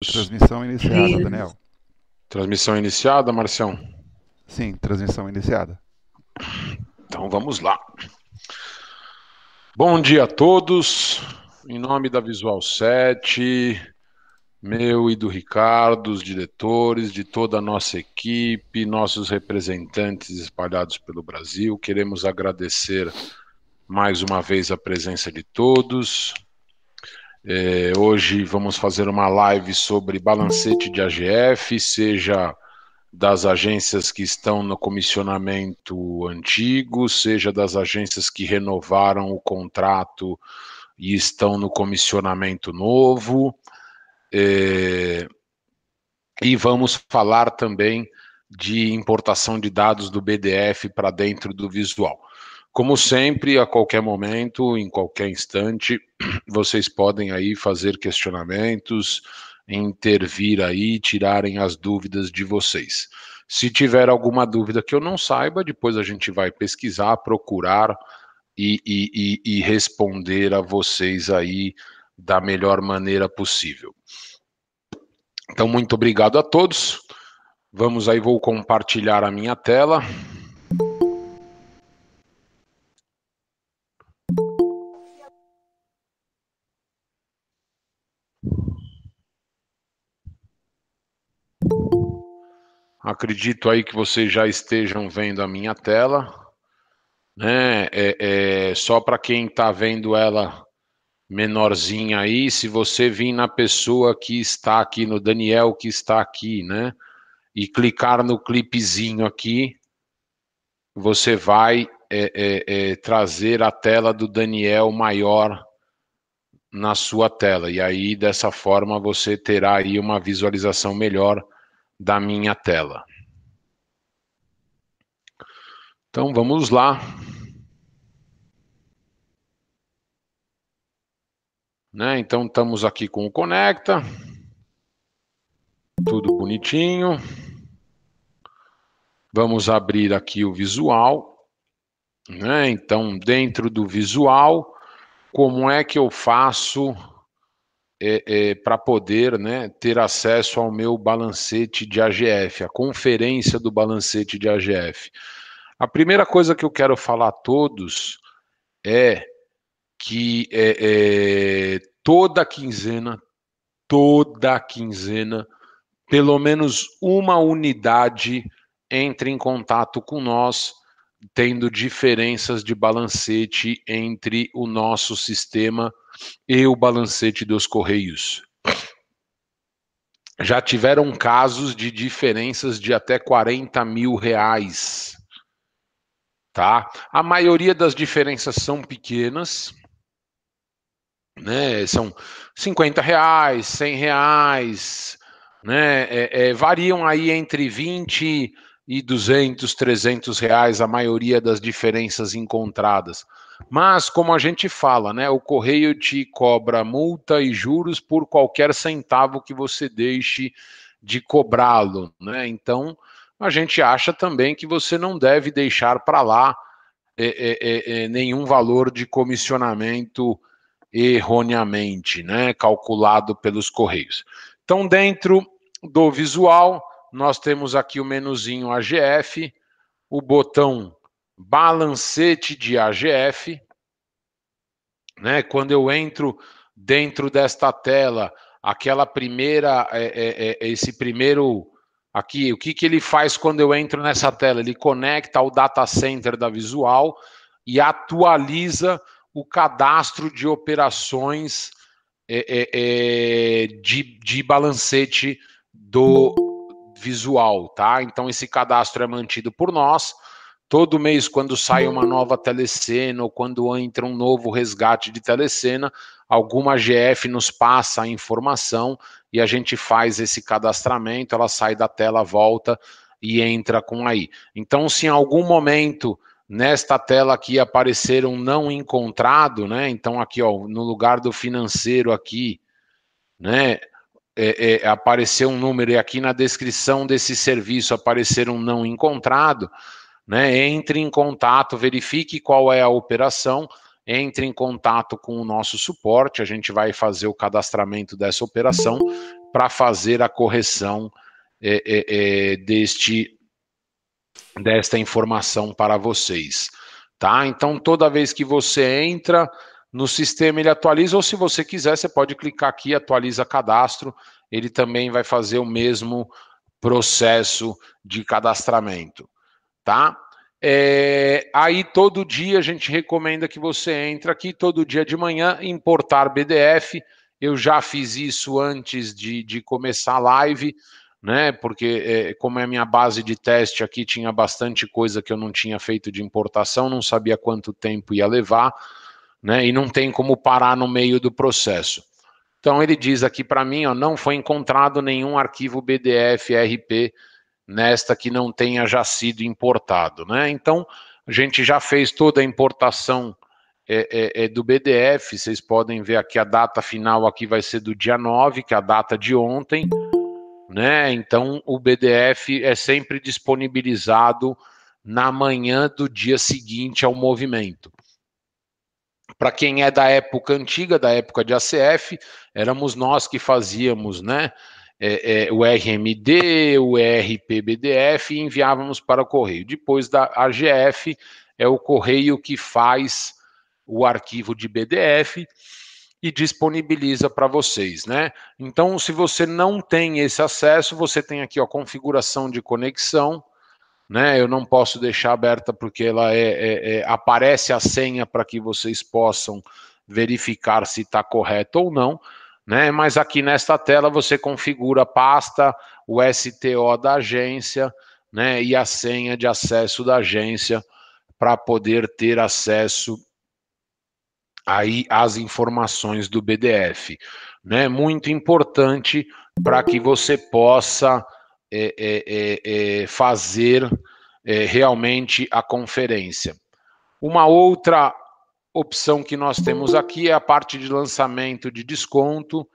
Transmissão iniciada, Daniel. Transmissão iniciada, Marcião? Sim, transmissão iniciada. Então vamos lá. Bom dia a todos. Em nome da Visual 7, meu e do Ricardo, os diretores, de toda a nossa equipe, nossos representantes espalhados pelo Brasil, queremos agradecer mais uma vez a presença de todos. É, hoje vamos fazer uma live sobre balancete de AGF, seja das agências que estão no comissionamento antigo, seja das agências que renovaram o contrato e estão no comissionamento novo. É, e vamos falar também de importação de dados do BDF para dentro do visual. Como sempre, a qualquer momento, em qualquer instante, vocês podem aí fazer questionamentos, intervir aí, tirarem as dúvidas de vocês. Se tiver alguma dúvida que eu não saiba, depois a gente vai pesquisar, procurar e, e, e, e responder a vocês aí da melhor maneira possível. Então, muito obrigado a todos. Vamos aí, vou compartilhar a minha tela. Acredito aí que vocês já estejam vendo a minha tela. Né? É, é só para quem está vendo ela menorzinha aí, se você vir na pessoa que está aqui, no Daniel que está aqui, né? E clicar no clipezinho aqui, você vai é, é, é, trazer a tela do Daniel maior na sua tela. E aí, dessa forma, você terá aí uma visualização melhor da minha tela. Então vamos lá. Né? Então estamos aqui com o Conecta. Tudo bonitinho. Vamos abrir aqui o visual. Né? Então, dentro do visual, como é que eu faço é, é, para poder né, ter acesso ao meu balancete de AGF, a conferência do balancete de AGF. A primeira coisa que eu quero falar a todos é que é, é, toda quinzena, toda quinzena, pelo menos uma unidade entre em contato com nós, tendo diferenças de balancete entre o nosso sistema o balancete dos Correios. Já tiveram casos de diferenças de até 40 mil reais. Tá? A maioria das diferenças são pequenas, né? São 50 reais, 100 reais, né? É, é, variam aí entre 20 e 200, 300 reais a maioria das diferenças encontradas. Mas, como a gente fala, né, o correio te cobra multa e juros por qualquer centavo que você deixe de cobrá-lo. Né? Então, a gente acha também que você não deve deixar para lá é, é, é, é, nenhum valor de comissionamento erroneamente, né, calculado pelos correios. Então, dentro do visual, nós temos aqui o menuzinho AGF, o botão balancete de AGF, né? Quando eu entro dentro desta tela, aquela primeira, é, é, é, esse primeiro aqui, o que, que ele faz quando eu entro nessa tela? Ele conecta ao data center da Visual e atualiza o cadastro de operações é, é, é, de, de balancete do Visual, tá? Então esse cadastro é mantido por nós. Todo mês, quando sai uma nova telecena ou quando entra um novo resgate de telecena, alguma GF nos passa a informação e a gente faz esse cadastramento, ela sai da tela, volta e entra com aí. Então, se em algum momento nesta tela aqui aparecer um não encontrado, né? Então, aqui, ó, no lugar do financeiro aqui, né? É, é, aparecer um número e aqui na descrição desse serviço aparecer um não encontrado, né? Entre em contato, verifique qual é a operação, entre em contato com o nosso suporte, a gente vai fazer o cadastramento dessa operação para fazer a correção é, é, é, deste desta informação para vocês, tá? Então toda vez que você entra no sistema ele atualiza ou se você quiser você pode clicar aqui atualiza cadastro, ele também vai fazer o mesmo processo de cadastramento, tá? É, aí todo dia a gente recomenda que você entre aqui todo dia de manhã importar BDF. Eu já fiz isso antes de, de começar a live né? Porque é, como é a minha base de teste aqui, tinha bastante coisa que eu não tinha feito de importação, não sabia quanto tempo ia levar, né? E não tem como parar no meio do processo. Então ele diz aqui para mim, ó, não foi encontrado nenhum arquivo BDF RP nesta que não tenha já sido importado, né? Então a gente já fez toda a importação é, é, é, do BDF, vocês podem ver aqui a data final aqui vai ser do dia 9, que é a data de ontem, né? Então o BDF é sempre disponibilizado na manhã do dia seguinte ao movimento. Para quem é da época antiga, da época de ACF, éramos nós que fazíamos, né? É, é, o RMD, o ERP-BDF e enviávamos para o correio. Depois da AGF, é o correio que faz o arquivo de BDF e disponibiliza para vocês, né? Então, se você não tem esse acesso, você tem aqui a configuração de conexão, né? Eu não posso deixar aberta porque ela é, é, é aparece a senha para que vocês possam verificar se está correto ou não, né? Mas aqui nesta tela você configura a pasta, o STO da agência, né? E a senha de acesso da agência para poder ter acesso aí as informações do BDF, né? Muito importante para que você possa é, é, é, é fazer é, realmente a conferência. Uma outra opção que nós temos aqui é a parte de lançamento de desconto,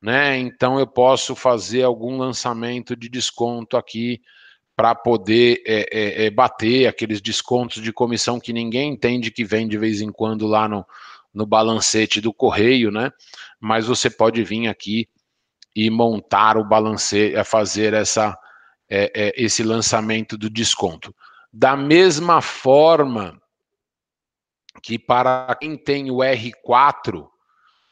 né? Então eu posso fazer algum lançamento de desconto aqui para poder é, é, bater aqueles descontos de comissão que ninguém entende que vem de vez em quando lá no, no balancete do correio, né? Mas você pode vir aqui e montar o balancete, é, fazer essa, é, é, esse lançamento do desconto. Da mesma forma que para quem tem o R4,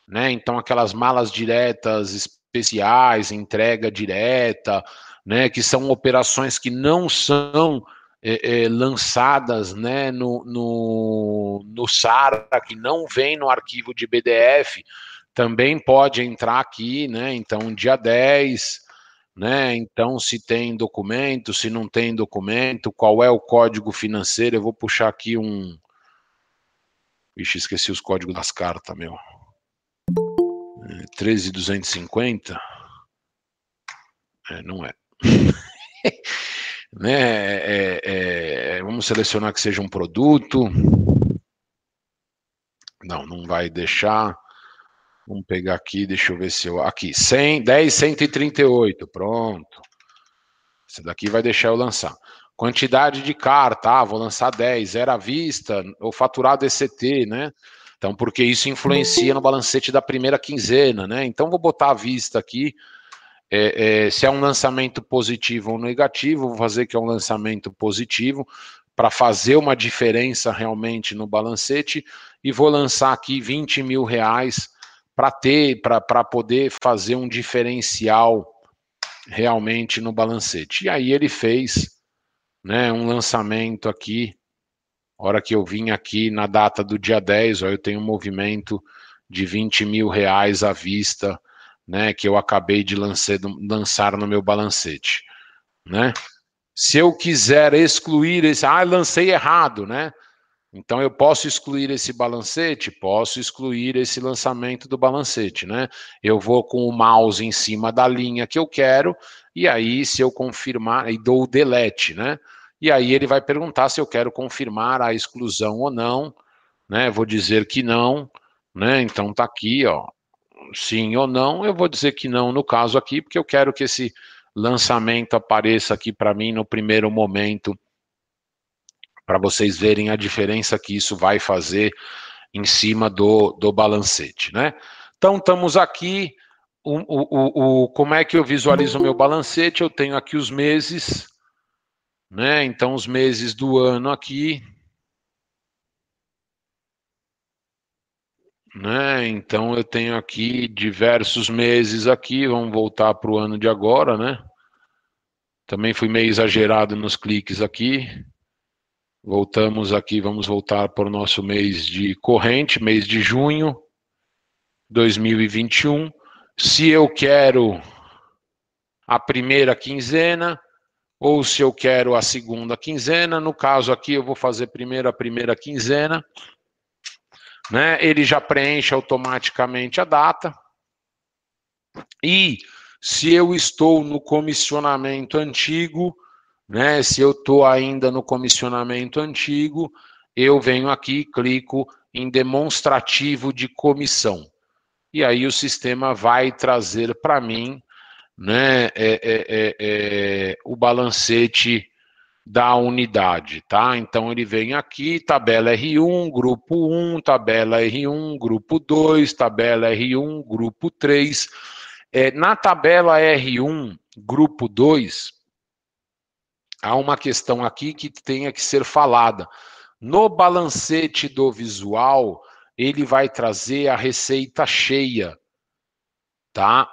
né? Então aquelas malas diretas especiais, entrega direta, né? Que são operações que não são é, é, lançadas né, no, no, no SARA, que não vem no arquivo de BDF, também pode entrar aqui, né? Então, dia 10, né? Então, se tem documento, se não tem documento, qual é o código financeiro? Eu vou puxar aqui um. Vixe, esqueci os códigos das cartas, meu. 13250. É, não é. né? É, é, é, vamos selecionar que seja um produto. Não, não vai deixar. Vamos pegar aqui, deixa eu ver se eu. Aqui, 100, 10, 138. Pronto. Esse daqui vai deixar eu lançar. Quantidade de carta, ah, vou lançar 10, era vista, ou faturado ECT, né? Então, porque isso influencia no balancete da primeira quinzena, né? Então, vou botar à vista aqui é, é, se é um lançamento positivo ou negativo, vou fazer que é um lançamento positivo para fazer uma diferença realmente no balancete e vou lançar aqui 20 mil reais para ter, para poder fazer um diferencial realmente no balancete. E aí ele fez né, um lançamento aqui, hora que eu vim aqui na data do dia 10, ó, eu tenho um movimento de 20 mil reais à vista né, que eu acabei de lançar, lançar no meu balancete, né? Se eu quiser excluir esse, ah, lancei errado, né? Então eu posso excluir esse balancete, posso excluir esse lançamento do balancete, né? Eu vou com o mouse em cima da linha que eu quero e aí se eu confirmar e dou o delete, né? E aí ele vai perguntar se eu quero confirmar a exclusão ou não, né? Vou dizer que não, né? Então tá aqui, ó, sim ou não, eu vou dizer que não no caso aqui, porque eu quero que esse lançamento apareça aqui para mim no primeiro momento, para vocês verem a diferença que isso vai fazer em cima do, do balancete, né? Então, estamos aqui, o, o, o, como é que eu visualizo o meu balancete? Eu tenho aqui os meses, né? Então, os meses do ano aqui, né? Então eu tenho aqui diversos meses aqui, vamos voltar para o ano de agora, né? Também fui meio exagerado nos cliques aqui. Voltamos aqui, vamos voltar para o nosso mês de corrente, mês de junho 2021. Se eu quero a primeira quinzena ou se eu quero a segunda quinzena, no caso aqui eu vou fazer primeiro a primeira quinzena né, ele já preenche automaticamente a data. E se eu estou no comissionamento antigo, né, se eu estou ainda no comissionamento antigo, eu venho aqui, clico em demonstrativo de comissão. E aí o sistema vai trazer para mim né, é, é, é, é o balancete da unidade, tá? Então ele vem aqui, tabela R1, grupo 1, tabela R1, grupo 2, tabela R1, grupo 3. É, na tabela R1, grupo 2, há uma questão aqui que tenha que ser falada. No balancete do visual, ele vai trazer a receita cheia, tá?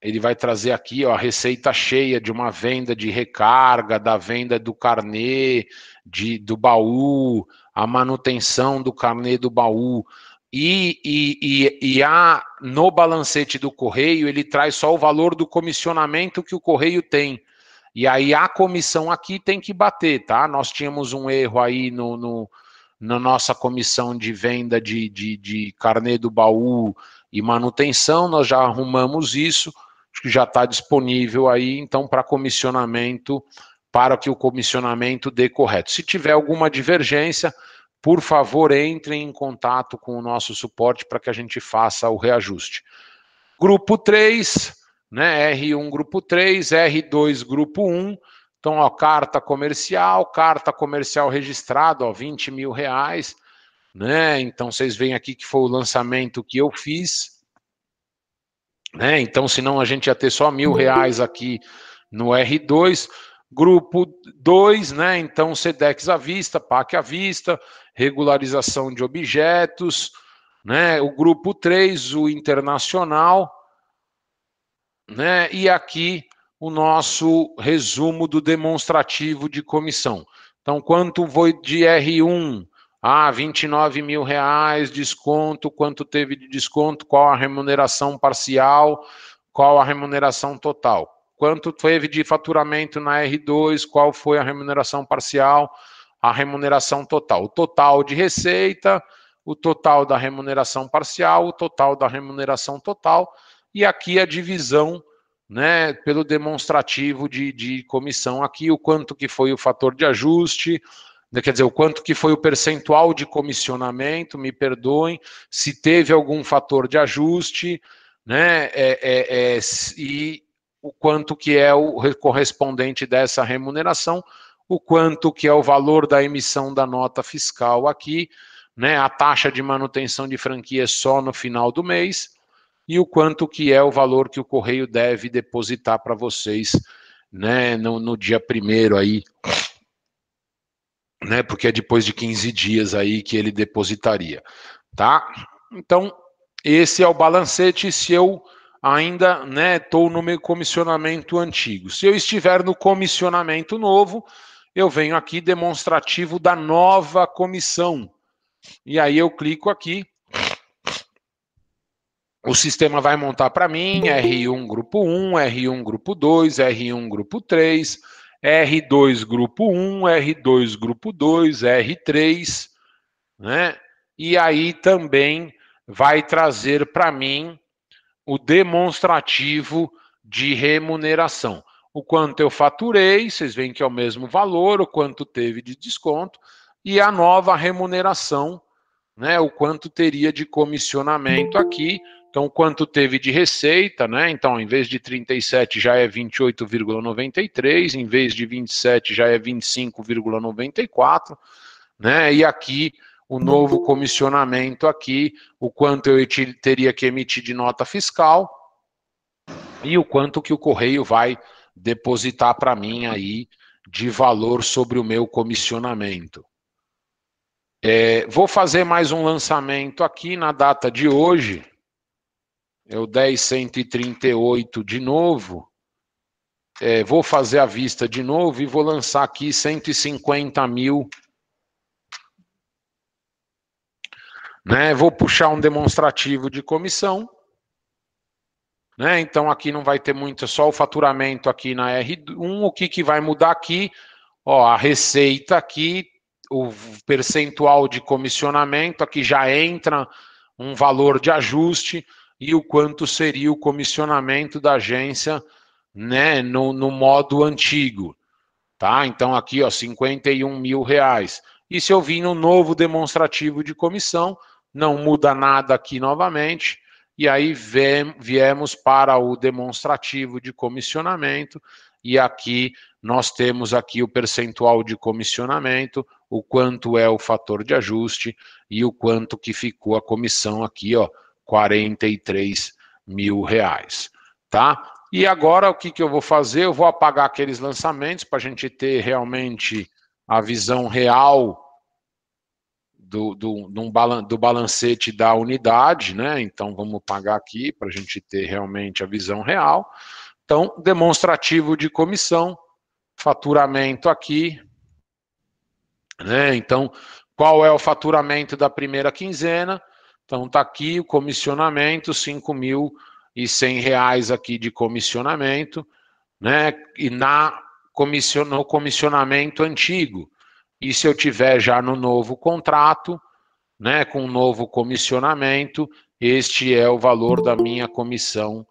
ele vai trazer aqui ó, a receita cheia de uma venda de recarga, da venda do carnê, de, do baú, a manutenção do carnê do baú. E, e, e, e a, no balancete do correio, ele traz só o valor do comissionamento que o correio tem. E aí a comissão aqui tem que bater, tá? Nós tínhamos um erro aí no, no na nossa comissão de venda de, de, de carnê do baú e manutenção, nós já arrumamos isso que já está disponível aí, então, para comissionamento, para que o comissionamento dê correto. Se tiver alguma divergência, por favor, entrem em contato com o nosso suporte para que a gente faça o reajuste. Grupo 3, né? R1 grupo 3, R2 grupo 1. Então, ó, carta comercial, carta comercial registrada, ó, 20 mil reais, né? Então, vocês veem aqui que foi o lançamento que eu fiz, né? Então, senão a gente ia ter só mil reais aqui no R2. Grupo 2, né? Então, SEDEX à vista, PAC à vista, regularização de objetos, né? O grupo 3, o internacional, né? E aqui o nosso resumo do demonstrativo de comissão. Então, quanto foi de R1 ah, 29 mil reais, desconto, quanto teve de desconto, qual a remuneração parcial, qual a remuneração total. Quanto teve de faturamento na R2, qual foi a remuneração parcial, a remuneração total. O total de receita, o total da remuneração parcial, o total da remuneração total, e aqui a divisão né, pelo demonstrativo de, de comissão aqui, o quanto que foi o fator de ajuste, né, quer dizer, o quanto que foi o percentual de comissionamento, me perdoem, se teve algum fator de ajuste, né, é, é, é, e o quanto que é o correspondente dessa remuneração, o quanto que é o valor da emissão da nota fiscal aqui, né, a taxa de manutenção de franquia só no final do mês, e o quanto que é o valor que o correio deve depositar para vocês, né, no, no dia primeiro aí né? Porque é depois de 15 dias aí que ele depositaria, tá? Então, esse é o balancete se eu ainda, né, estou no meu comissionamento antigo. Se eu estiver no comissionamento novo, eu venho aqui demonstrativo da nova comissão. E aí eu clico aqui. O sistema vai montar para mim R1 grupo 1, R1 grupo 2, R1 grupo 3, R2 grupo 1, R2 grupo 2, R3, né? E aí também vai trazer para mim o demonstrativo de remuneração. O quanto eu faturei, vocês veem que é o mesmo valor, o quanto teve de desconto, e a nova remuneração, né? O quanto teria de comissionamento aqui então, quanto teve de receita, né? Então, em vez de 37 já é 28,93, em vez de 27 já é 25,94, né? E aqui o novo comissionamento aqui, o quanto eu teria que emitir de nota fiscal e o quanto que o correio vai depositar para mim aí de valor sobre o meu comissionamento. É, vou fazer mais um lançamento aqui na data de hoje. É o 10138 de novo. É, vou fazer a vista de novo e vou lançar aqui 150 mil. Né? Vou puxar um demonstrativo de comissão. Né? Então aqui não vai ter muito, só o faturamento aqui na R1. O que, que vai mudar aqui? Ó, a receita aqui o percentual de comissionamento, aqui já entra um valor de ajuste e o quanto seria o comissionamento da agência né, no, no modo antigo. Tá? Então aqui, ó, 51 mil reais. E se eu vim no novo demonstrativo de comissão, não muda nada aqui novamente. E aí viemos para o demonstrativo de comissionamento e aqui nós temos aqui o percentual de comissionamento, o quanto é o fator de ajuste e o quanto que ficou a comissão aqui, ó, 43 mil reais, tá? E agora o que, que eu vou fazer? Eu vou apagar aqueles lançamentos para a gente ter realmente a visão real do, do, do, balancete da unidade, né? Então vamos pagar aqui para a gente ter realmente a visão real. Então, demonstrativo de comissão, faturamento aqui, né? Então, qual é o faturamento da primeira quinzena? Então, está aqui o comissionamento, R$ mil e reais aqui de comissionamento, né? E na comission, no comissionamento antigo. E se eu tiver já no novo contrato, né, com um novo comissionamento, este é o valor da minha comissão,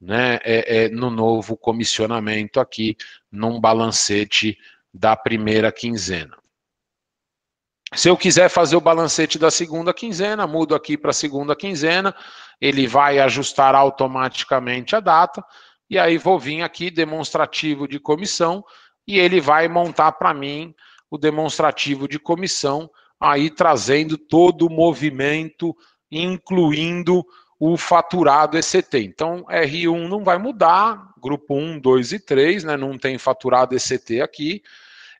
né, é, é, no novo comissionamento aqui, num balancete da primeira quinzena. Se eu quiser fazer o balancete da segunda quinzena, mudo aqui para a segunda quinzena, ele vai ajustar automaticamente a data, e aí vou vir aqui, demonstrativo de comissão, e ele vai montar para mim o demonstrativo de comissão, aí trazendo todo o movimento, incluindo o faturado ECT. Então, R1 não vai mudar, grupo 1, 2 e 3, né, não tem faturado ECT aqui,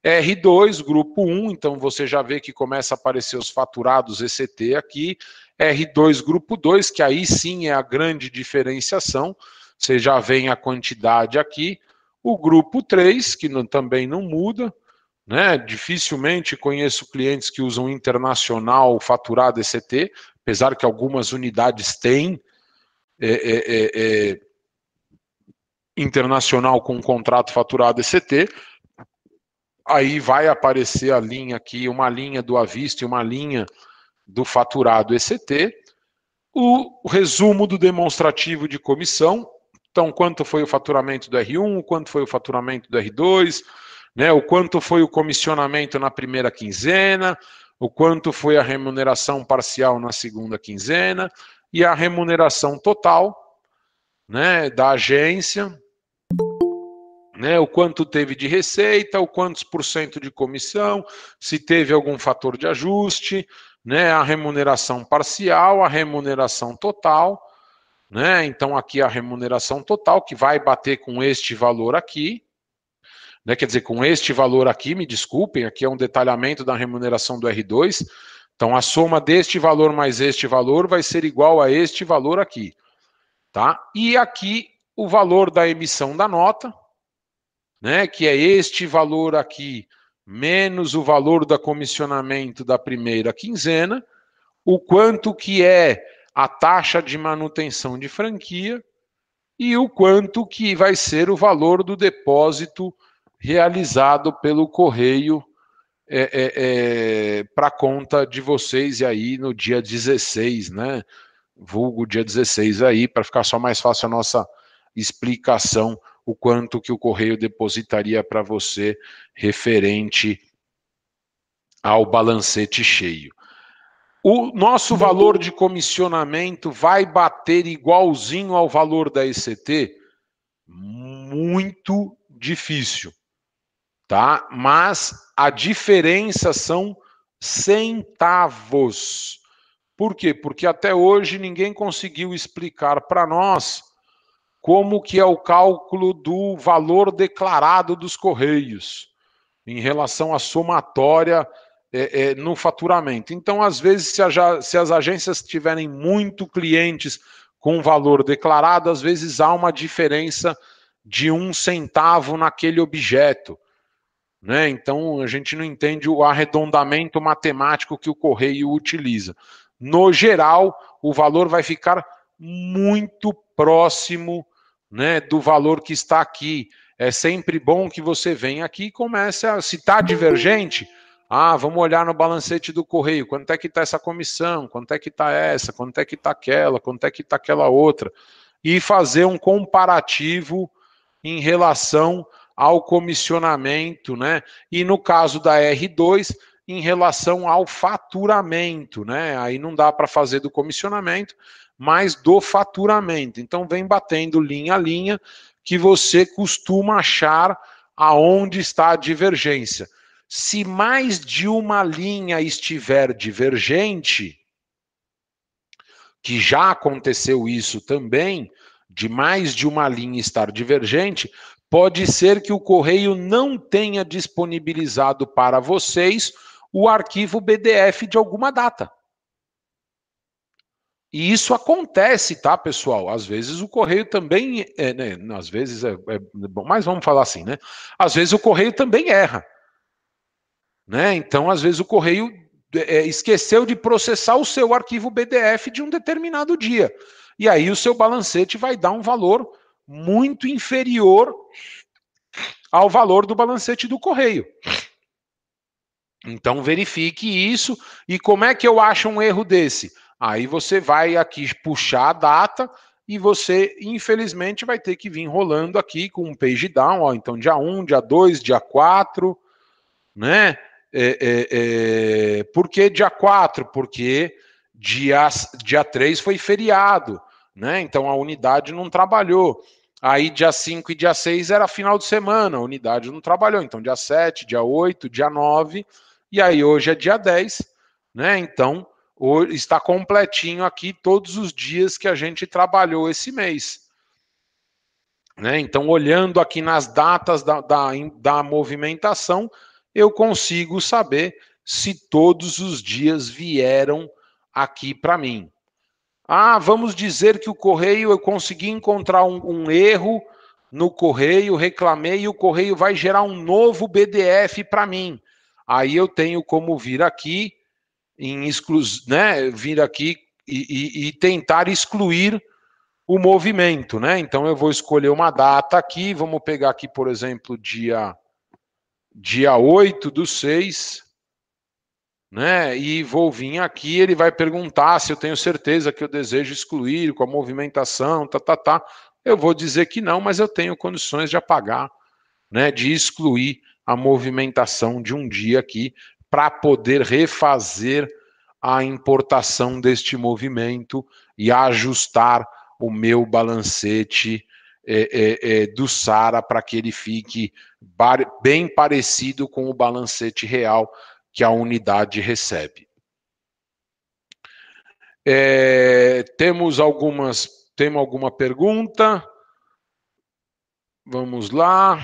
R2, grupo 1, então você já vê que começa a aparecer os faturados ECT aqui. R2, grupo 2, que aí sim é a grande diferenciação, você já vê a quantidade aqui. O grupo 3, que não, também não muda, né? Dificilmente conheço clientes que usam internacional faturado ECT, apesar que algumas unidades têm é, é, é, é internacional com contrato faturado ECT, aí vai aparecer a linha aqui, uma linha do avista e uma linha do faturado ECT, o, resumo do demonstrativo de comissão, então quanto foi o faturamento do R1, o quanto foi o faturamento do R2, né, o quanto foi o comissionamento na primeira quinzena, o quanto foi a remuneração parcial na segunda quinzena e a remuneração total né, da agência né, o quanto teve de receita, o quantos por cento de comissão, se teve algum fator de ajuste, né, a remuneração parcial, a remuneração total, né? Então aqui a remuneração total que vai bater com este valor aqui, né? Quer dizer, com este valor aqui, me desculpem, aqui é um detalhamento da remuneração do R2. Então a soma deste valor mais este valor vai ser igual a este valor aqui, tá? E aqui o valor da emissão da nota, né, que é este valor aqui, menos o valor da comissionamento da primeira quinzena, o quanto que é a taxa de manutenção de franquia e o quanto que vai ser o valor do depósito realizado pelo correio é, é, é, para conta de vocês e aí no dia 16, né? Vulgo dia 16 aí, para ficar só mais fácil a nossa explicação o quanto que o correio depositaria para você referente ao balancete cheio. O nosso valor de comissionamento vai bater igualzinho ao valor da ECT? Muito difícil, tá? Mas a diferença são centavos. Por quê? Porque até hoje ninguém conseguiu explicar para nós como que é o cálculo do valor declarado dos correios em relação à somatória é, é, no faturamento. Então, às vezes, se, se as agências tiverem muito clientes com valor declarado, às vezes há uma diferença de um centavo naquele objeto. Né? Então, a gente não entende o arredondamento matemático que o correio utiliza. No geral, o valor vai ficar muito próximo né, do valor que está aqui. É sempre bom que você venha aqui e comece a. Se está divergente, ah, vamos olhar no balancete do correio, quanto é que está essa comissão, quanto é que está essa, quanto é que está aquela, quanto é que está aquela outra, e fazer um comparativo em relação ao comissionamento, né? E no caso da R2, em relação ao faturamento, né? Aí não dá para fazer do comissionamento, mas do faturamento. Então vem batendo linha a linha que você costuma achar aonde está a divergência. Se mais de uma linha estiver divergente, que já aconteceu isso também, de mais de uma linha estar divergente, pode ser que o correio não tenha disponibilizado para vocês o arquivo BDF de alguma data. E isso acontece, tá, pessoal? Às vezes o correio também, é, né, às vezes é, é bom, mas vamos falar assim, né? Às vezes o correio também erra, né? Então, às vezes o correio é, esqueceu de processar o seu arquivo BDF de um determinado dia, e aí o seu balancete vai dar um valor muito inferior ao valor do balancete do correio. Então verifique isso. E como é que eu acho um erro desse? Aí você vai aqui puxar a data e você, infelizmente, vai ter que vir rolando aqui com um page down, ó, então dia 1, dia 2, dia 4, né? É, é, é, por que dia 4? Porque dia, dia 3 foi feriado, né? Então a unidade não trabalhou. Aí dia 5 e dia 6 era final de semana, a unidade não trabalhou. Então dia 7, dia 8, dia 9, e aí hoje é dia 10, né? Então está completinho aqui todos os dias que a gente trabalhou esse mês. Né? Então, olhando aqui nas datas da, da, da movimentação, eu consigo saber se todos os dias vieram aqui para mim. Ah, vamos dizer que o correio eu consegui encontrar um, um, erro no correio, reclamei e o correio vai gerar um novo BDF para mim. Aí eu tenho como vir aqui em exclus, né, vir aqui e, e, e, tentar excluir o movimento, né? Então eu vou escolher uma data aqui, vamos pegar aqui, por exemplo, dia dia 8 do 6, né? E vou vir aqui, ele vai perguntar se eu tenho certeza que eu desejo excluir com a movimentação, tá, tá, tá. Eu vou dizer que não, mas eu tenho condições de apagar, né? De excluir a movimentação de um dia aqui para poder refazer a importação deste movimento e ajustar o meu balancete é, é, é, do SARA para que ele fique bem parecido com o balancete real que a unidade recebe. É, temos algumas, temos alguma pergunta? Vamos lá.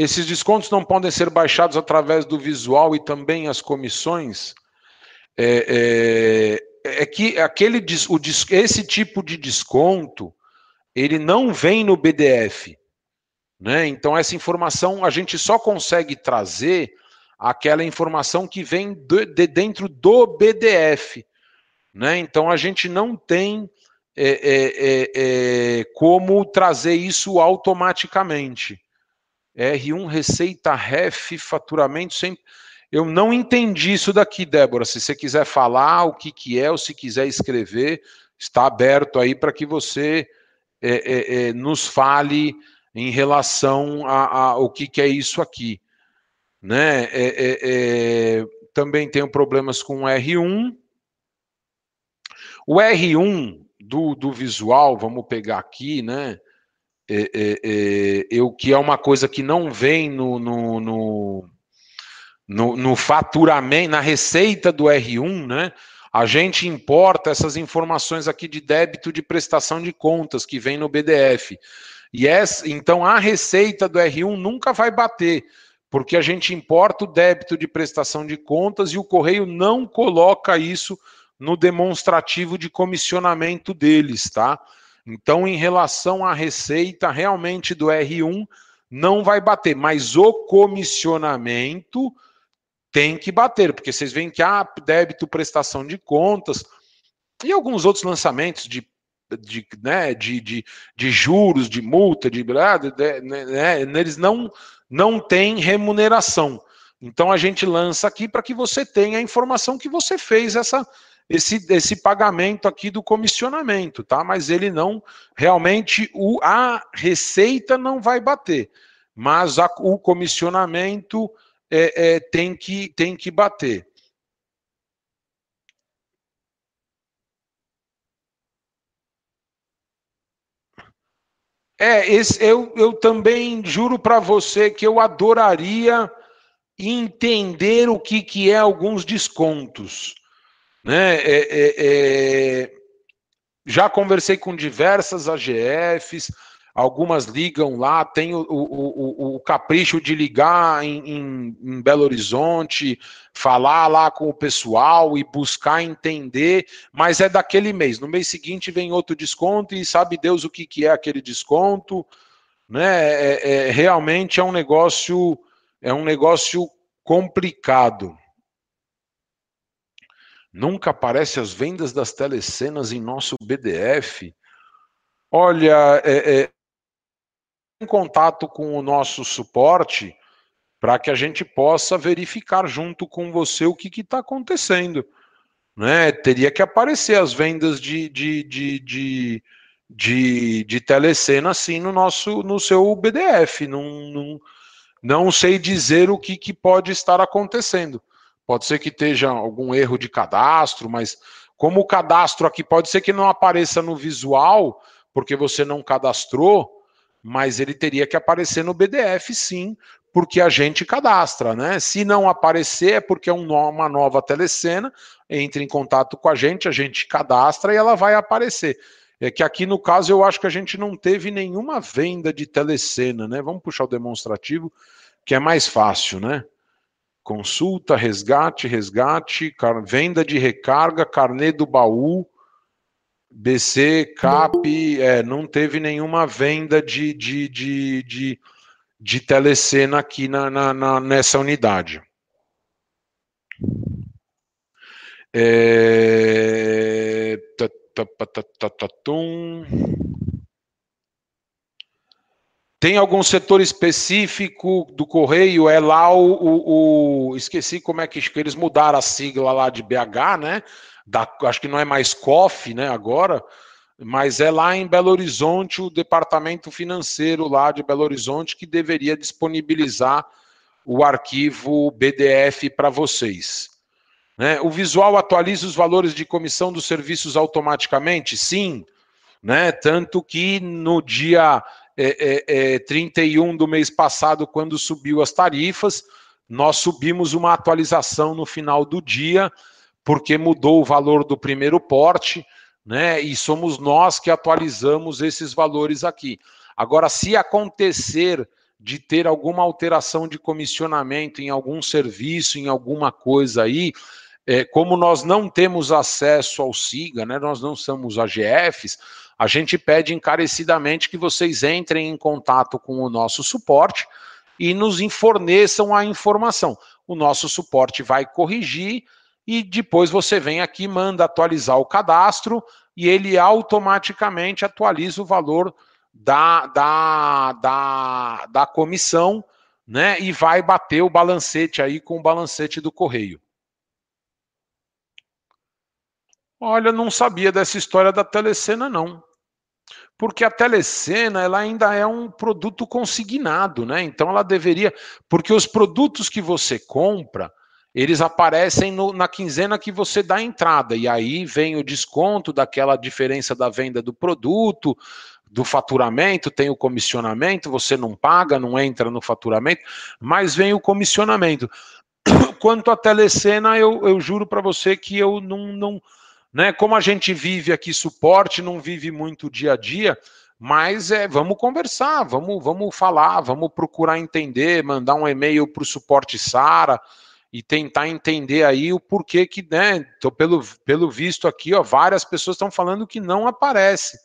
Esses descontos não podem ser baixados através do visual e também as comissões. É, é, é que aquele, o, esse tipo de desconto ele não vem no BDF. Né? Então, essa informação a gente só consegue trazer aquela informação que vem de, de dentro do BDF. Né? Então, a gente não tem é, é, é, é como trazer isso automaticamente. R1 receita ref faturamento sempre. Eu não entendi isso daqui, Débora. Se você quiser falar o que, que é ou se quiser escrever, está aberto aí para que você é, é, é, nos fale em relação a, a, o que, que é isso aqui. Né? É, é, é também tenho problemas com o R1. O R1 do, do visual, vamos pegar aqui, né? É, é, é, eu, que é uma coisa que não vem no, no, no, no, no faturamento, na receita do R1, né? A gente importa essas informações aqui de débito de prestação de contas que vem no BDF. E essa, então a receita do R1 nunca vai bater, porque a gente importa o débito de prestação de contas e o correio não coloca isso no demonstrativo de comissionamento deles, tá? Então, em relação à receita realmente do R1, não vai bater, mas o comissionamento tem que bater, porque vocês veem que há débito, prestação de contas e alguns outros lançamentos de, de, né, de, de, de juros, de multa, de, de né, né, eles não, não têm remuneração. Então a gente lança aqui para que você tenha a informação que você fez essa, esse, esse pagamento aqui do comissionamento, tá? Mas ele não realmente o, a receita não vai bater, mas a, o comissionamento é, é, tem, que, tem que bater. É, esse, eu, eu também juro para você que eu adoraria entender o que, que é alguns descontos. Né? É, é, é... Já conversei com diversas AGFs, algumas ligam lá, tem o, o, o, o capricho de ligar em, em, em, Belo Horizonte, falar lá com o pessoal e buscar entender, mas é daquele mês. No mês seguinte vem outro desconto e sabe Deus o que, que é aquele desconto. Né? É, é, realmente é um negócio, é um negócio complicado. Nunca aparece as vendas das telecenas em nosso BDF. Olha, é, é, em contato com o nosso suporte para que a gente possa verificar junto com você o que está acontecendo. Né? Teria que aparecer as vendas de, de, de, de, de, de telecena assim no nosso no seu BDF. Não, não, não sei dizer o que, que pode estar acontecendo. Pode ser que esteja algum erro de cadastro, mas como o cadastro aqui pode ser que não apareça no visual, porque você não cadastrou, mas ele teria que aparecer no BDF sim, porque a gente cadastra, né? Se não aparecer é porque é uma nova telecena, entre em contato com a gente, a gente cadastra e ela vai aparecer. É que aqui no caso eu acho que a gente não teve nenhuma venda de telecena, né? Vamos puxar o demonstrativo, que é mais fácil, né? Consulta, resgate, resgate, venda de recarga, carnê do baú, BC, CAP, é, não teve nenhuma venda de, de, de, de, de telecena aqui na, na, na nessa unidade. É... Tem algum setor específico do Correio? É lá o, o, o, Esqueci como é que, eles mudaram a sigla lá de BH, né? da, acho que não é mais COF, né, agora, mas é lá em Belo Horizonte o departamento financeiro lá de Belo Horizonte que deveria disponibilizar o arquivo BDF para vocês. Né? O visual atualiza os valores de comissão dos serviços automaticamente? Sim. Né? Tanto que no dia é, é, é, 31 do mês passado, quando subiu as tarifas, nós subimos uma atualização no final do dia porque mudou o valor do primeiro porte, né? E somos nós que atualizamos esses valores aqui. Agora, se acontecer de ter alguma alteração de comissionamento em algum serviço, em alguma coisa aí, é, como nós não temos acesso ao SIGA, né, nós não somos AGFs, a gente pede encarecidamente que vocês entrem em contato com o nosso suporte e nos forneçam a informação. O nosso suporte vai corrigir e depois você vem aqui, manda atualizar o cadastro e ele automaticamente atualiza o valor da, da, da, da comissão, né? E vai bater o balancete aí com o balancete do correio. Olha, não sabia dessa história da telecena, não. Porque a telecena ela ainda é um produto consignado, né? Então ela deveria. Porque os produtos que você compra, eles aparecem no, na quinzena que você dá a entrada, e aí vem o desconto daquela diferença da venda do produto, do faturamento, tem o comissionamento, você não paga, não entra no faturamento, mas vem o comissionamento. Quanto à telecena, eu, eu juro para você que eu não, não. Né, como a gente vive aqui suporte, não vive muito dia a dia, mas é, vamos conversar, vamos, vamos falar, vamos procurar entender, mandar um e-mail para o suporte Sara e tentar entender aí o porquê que, né? Tô pelo, pelo visto aqui, ó, várias pessoas estão falando que não aparece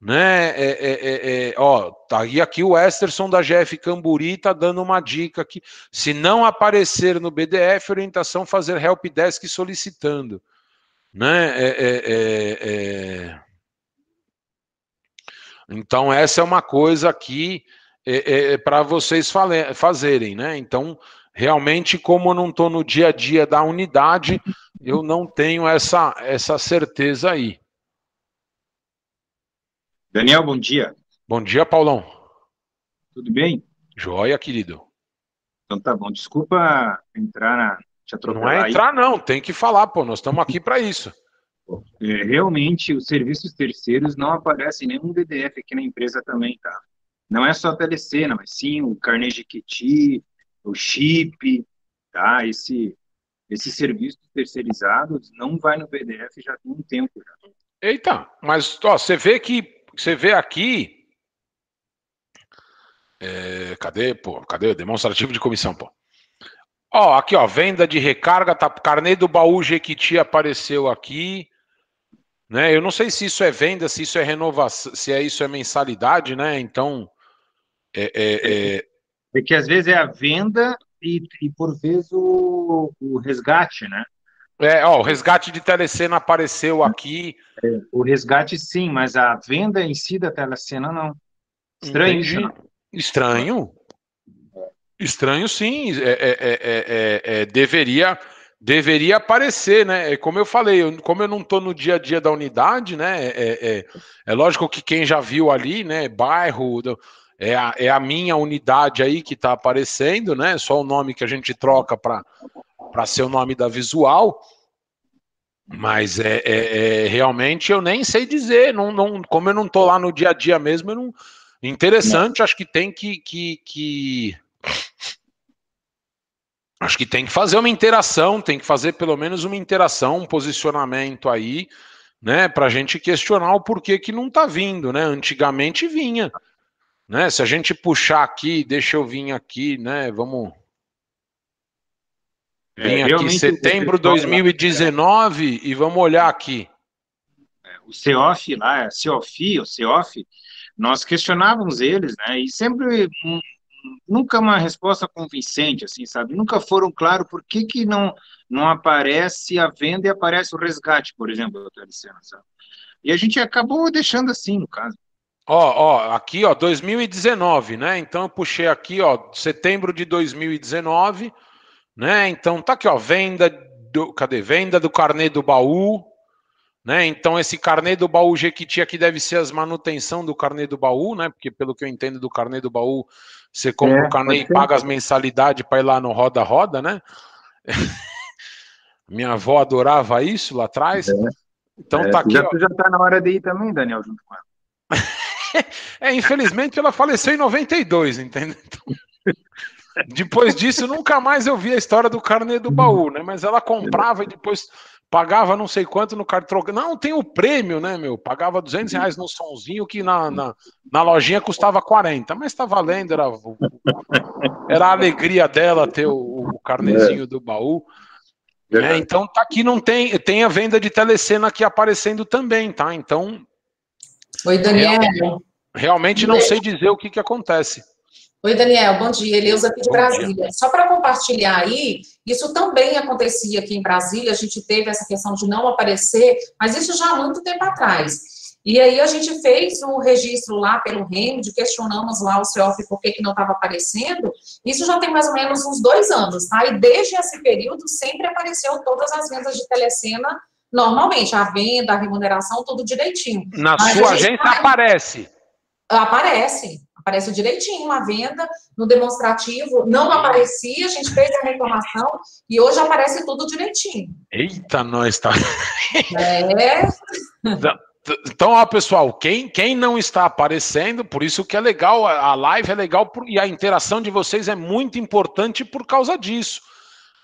né? É, é, é, é, ó, tá aí aqui o Esterson da GF Camburi tá dando uma dica aqui. Se não aparecer no BDF, orientação fazer help desk solicitando, né? É, é, então essa é uma coisa aqui para vocês fazerem, né? Então realmente como eu não estou no dia a dia da unidade, eu não tenho essa essa certeza aí. Daniel, bom dia. Bom dia, Paulão. Tudo bem? Joia, querido. Então tá bom. Desculpa entrar na. Não é entrar, não. Tem que falar, pô. Nós estamos aqui para isso. É, realmente, os serviços terceiros não aparecem nenhum DDF aqui na empresa também, tá? Não é só a telecena, mas sim o carnê Jequiti, o chip, tá? Esse, esses serviços terceirizados não vai no BDF já tem um tempo já. Eita, mas ó, você vê que você vê aqui. É, cadê, pô? Cadê? Demonstrativo de comissão, pô. Ó, aqui, ó, venda de recarga, tá, carnê do baú Jequiti apareceu aqui. Né? Eu não sei se isso é venda, se isso é renovação, se é isso é mensalidade, né? Então. É, é, é... é que às vezes é a venda e, e por vezes o, o resgate, né? É, ó, o resgate de telecena apareceu aqui. É, o resgate sim, mas a venda em si da telecena não. Estranho. Entendi. Não? Estranho. Estranho, sim. É é, é, é, é, deveria, deveria aparecer, né? Como eu falei, eu, como eu não estou no dia a dia da unidade, né? É, lógico que quem já viu ali, né? Bairro, é a, é a minha unidade aí que está aparecendo, né? Só o nome que a gente troca para para ser o nome da visual, mas é, é, é, realmente eu nem sei dizer, não, não, como eu não estou lá no dia a dia mesmo, eu não, interessante, acho que tem que, que, que, acho que tem que fazer uma interação, tem que fazer pelo menos uma interação, um posicionamento aí, né, para a gente questionar o porquê que não está vindo, né? Antigamente vinha, né? Se a gente puxar aqui, deixa eu vir aqui, né? Vamos Vem é, aqui setembro de 2019 e vamos olhar aqui. É, o CEOF lá, CEOF, o CEOF, nós questionávamos eles, né? E sempre nunca uma resposta convincente, assim, sabe? Nunca foram claro por que, que não, não aparece a venda e aparece o resgate, por exemplo, da telecena, sabe? E a gente acabou deixando assim, no caso. Ó, ó, aqui, ó, 2019, né? Então eu puxei aqui, ó, setembro de 2019 né? Então tá aqui, ó, venda do, cadê? Venda do carnê do baú, né? Então esse carnê do baú Jequiti aqui deve ser as manutenção do carnê do baú, né? Porque pelo que eu entendo do carnê do baú, você compra é, o carnê e paga as mensalidades para ir lá no roda roda, né? Minha avó adorava isso lá atrás. É. Então é, tá aqui, já, ó. já tá na hora de ir também, Daniel, junto com ela. é, infelizmente ela faleceu em 92, entendeu? Então... Depois disso, nunca mais eu vi a história do carnê do baú, né? Mas ela comprava e depois pagava não sei quanto no cartão. Não, tem o prêmio, né, meu? Pagava 200 reais no somzinho que na, na, na lojinha custava 40, mas tá valendo, era, era a alegria dela ter o, o carnezinho do baú. É, então tá aqui, não tem, tem a venda de telecena aqui aparecendo também, tá? Então. Oi, Daniel. Realmente, realmente não sei dizer o que, que acontece. Oi, Daniel, bom dia. Eleusa aqui de bom Brasília. Dia. Só para compartilhar aí, isso também acontecia aqui em Brasília, a gente teve essa questão de não aparecer, mas isso já há muito tempo atrás. E aí a gente fez um registro lá pelo REMD, questionamos lá o CEOF por que, que não estava aparecendo. Isso já tem mais ou menos uns dois anos, tá? E desde esse período sempre apareceu todas as vendas de telecena normalmente, a venda, a remuneração, tudo direitinho. Na Mas sua agência aparece. Aparece, Aparece direitinho a venda no demonstrativo, não aparecia, a gente fez a reclamação e hoje aparece tudo direitinho. Eita, nós tá. É. Então, ó, pessoal, quem, quem não está aparecendo, por isso que é legal, a live é legal por, e a interação de vocês é muito importante por causa disso.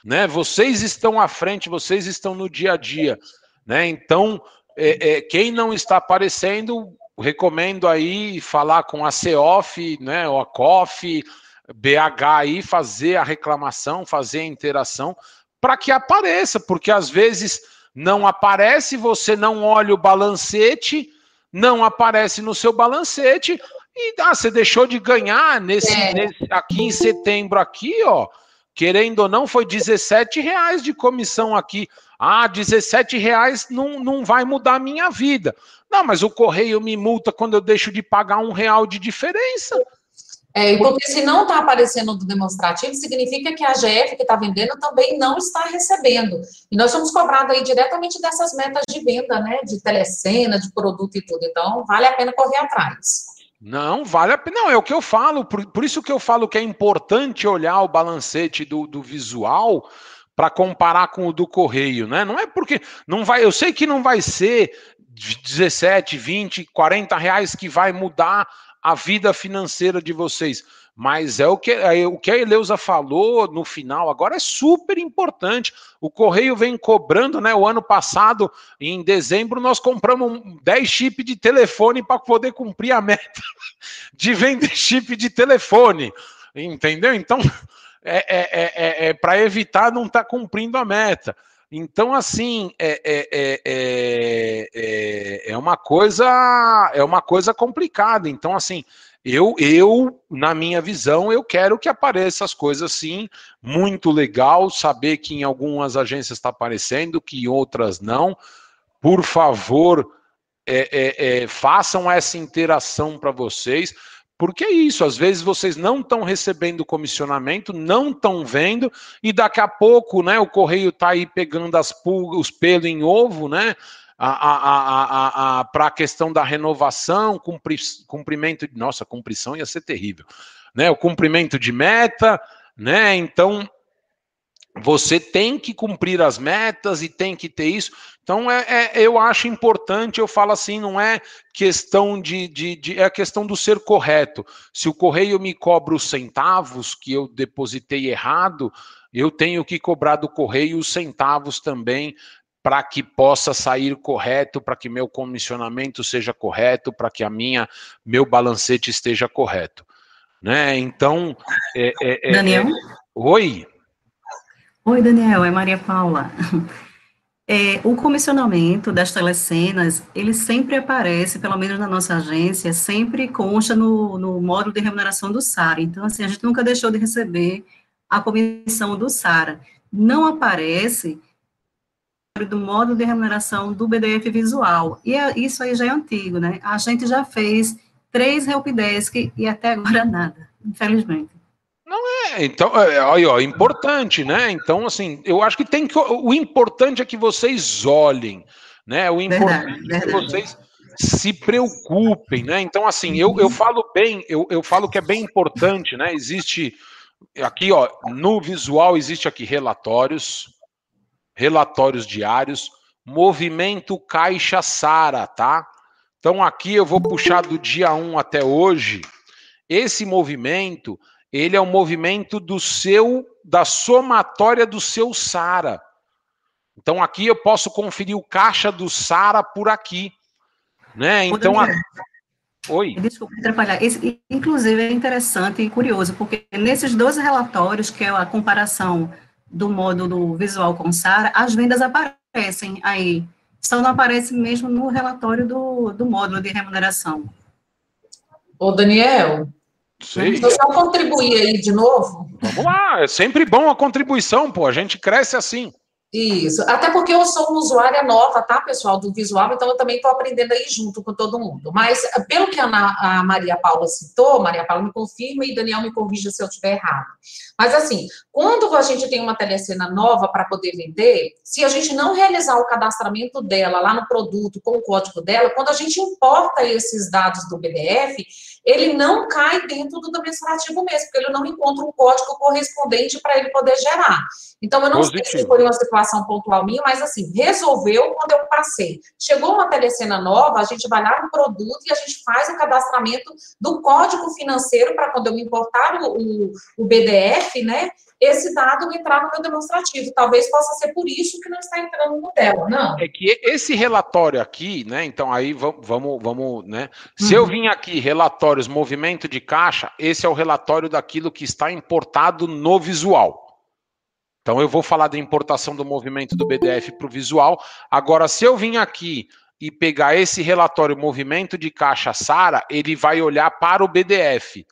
Né? Vocês estão à frente, vocês estão no dia a dia. Né? Então, é, é, quem não está aparecendo, recomendo aí falar com a COF, né, ou a COF, BH aí, fazer a reclamação, fazer a interação, para que apareça, porque às vezes não aparece, você não olha o balancete, não aparece no seu balancete, e ah, você deixou de ganhar nesse, é. nesse aqui em setembro aqui, ó, querendo ou não, foi 17 reais de comissão aqui. Ah, 17 reais não, não vai mudar a minha vida. Não, mas o correio me multa quando eu deixo de pagar um real de diferença. É, porque se não está aparecendo no demonstrativo, significa que a GF que está vendendo também não está recebendo. E nós somos cobrados aí diretamente dessas metas de venda, né? De telecena, de produto e tudo. Então, vale a pena correr atrás. Não, vale a pena. Não, é o que eu falo. Por, por isso que eu falo que é importante olhar o balancete do, do visual para comparar com o do correio, né? Não é porque não vai. Eu sei que não vai ser 17, 20, 40 reais que vai mudar a vida financeira de vocês. Mas é o que, é o que a Eleusa falou no final, agora é super importante. O Correio vem cobrando, né? O ano passado, em dezembro, nós compramos 10 chips de telefone para poder cumprir a meta de vender chip de telefone. Entendeu? Então, é, é, é, é, é para evitar não estar tá cumprindo a meta. Então, assim, é, é, é, é, é, uma coisa é uma coisa complicada. Então, assim, eu, eu, na minha visão, eu quero que apareça as coisas assim, muito legal, saber que em algumas agências está aparecendo, que em outras não. Por favor, é, é, façam essa interação para vocês. Porque é isso, às vezes vocês não estão recebendo comissionamento, não estão vendo, e daqui a pouco, né, o correio está aí pegando as pulgas, os pelos em ovo, né? Para a questão da renovação, cumpri, cumprimento de. Nossa, cumprição ia ser terrível. Né, o cumprimento de meta, né? Então, você tem que cumprir as metas e tem que ter isso. Então, é, é, eu acho importante, eu falo assim, não é questão de, de, de, É questão do ser correto. Se o correio me cobra os centavos que eu depositei errado, eu tenho que cobrar do correio os centavos também para que possa sair correto, para que meu comissionamento seja correto, para que a minha meu balancete esteja correto. Né? Então. É, é, é Daniel? Oi. Oi, Daniel, é Maria Paula. É, o comissionamento das telecenas, ele sempre aparece, pelo menos na nossa agência, sempre consta no, no módulo de remuneração do SARA. Então, assim, a gente nunca deixou de receber a comissão do SARA. Não aparece do módulo de remuneração do BDF visual. E é, isso aí já é antigo, né? A gente já fez três helpdesk e até agora nada, infelizmente. Não é, então, é, aí, ó, importante, né? Então, assim, eu acho que tem que. O importante é que vocês olhem, né? O importante verdade, é que verdade. vocês se preocupem, né? Então, assim, eu, eu falo bem, eu, eu falo que é bem importante, né? Existe aqui, ó, no visual existe aqui relatórios, relatórios diários, movimento caixa Sara, tá? Então aqui eu vou puxar do dia 1 até hoje. Esse movimento ele é um movimento do seu, da somatória do seu SARA. Então aqui eu posso conferir o caixa do SARA por aqui. Né? Então. A... Oi. Desculpa atrapalhar. Esse, inclusive é interessante e curioso, porque nesses 12 relatórios, que é a comparação do módulo visual com SARA, as vendas aparecem aí. Só não aparece mesmo no relatório do, do módulo de remuneração. Ô, Daniel, Sei. Eu só contribuir aí de novo. Vamos lá, é sempre bom a contribuição, pô, a gente cresce assim. Isso, até porque eu sou uma usuária nova, tá, pessoal, do visual, então eu também estou aprendendo aí junto com todo mundo. Mas, pelo que a, a, Maria Paula citou, Maria Paula me confirma e Daniel me corrija se eu estiver errado. Mas, assim, quando a gente tem uma telecena nova para poder vender, se a gente não realizar o cadastramento dela lá no produto com o código dela, quando a gente importa esses dados do BDF, ele não cai dentro do demonstrativo mesmo, porque ele não encontra um código correspondente para ele poder gerar. Então, eu não Positivo. sei se foi uma situação pontual minha, mas assim, resolveu quando eu passei. Chegou uma telecena nova, a gente vai lá no produto e a gente faz o cadastramento do código financeiro para quando eu importar o, o, o BDF, né? Esse dado entrar no meu demonstrativo. Talvez possa ser por isso que não está entrando no dela, não. É que esse relatório aqui, né? Então aí vamos, vamos, vamos né? Se uhum. eu vim aqui relatórios movimento de caixa, esse é o relatório daquilo que está importado no visual. Então eu vou falar da importação do movimento do BDF para o visual. Agora, se eu vim aqui e pegar esse relatório movimento de caixa Sara, ele vai olhar para o BDF.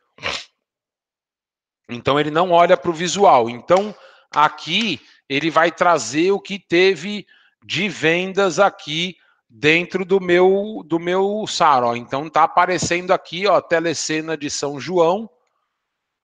Então ele não olha para o visual. Então aqui ele vai trazer o que teve de vendas aqui dentro do meu do meu SAR. Ó. Então tá aparecendo aqui, ó, telecena de São João,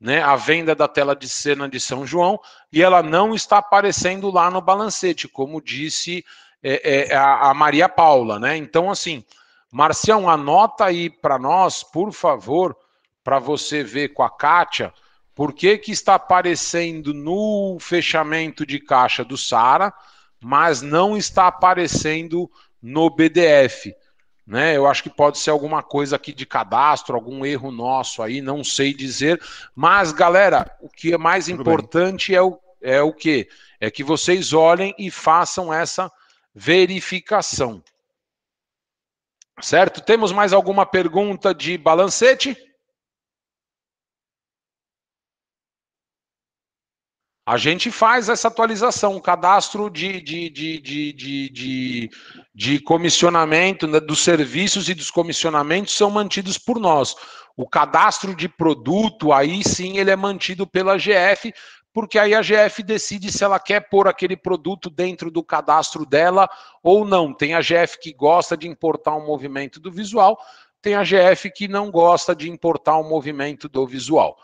né? A venda da tela de cena de São João e ela não está aparecendo lá no balancete, como disse é, é, a, a Maria Paula, né? Então assim, Marcião, anota aí para nós, por favor, para você ver com a Kátia por que, que está aparecendo no fechamento de caixa do Sara, mas não está aparecendo no BDF? Né? Eu acho que pode ser alguma coisa aqui de cadastro, algum erro nosso aí, não sei dizer. Mas, galera, o que é mais Tudo importante é o, é o quê? É que vocês olhem e façam essa verificação. Certo? Temos mais alguma pergunta de balancete? A gente faz essa atualização, o cadastro de, de, de, de, de, de, de comissionamento né, dos serviços e dos comissionamentos são mantidos por nós. O cadastro de produto, aí sim, ele é mantido pela GF, porque aí a GF decide se ela quer pôr aquele produto dentro do cadastro dela ou não. Tem a GF que gosta de importar um movimento do visual, tem a GF que não gosta de importar um movimento do visual.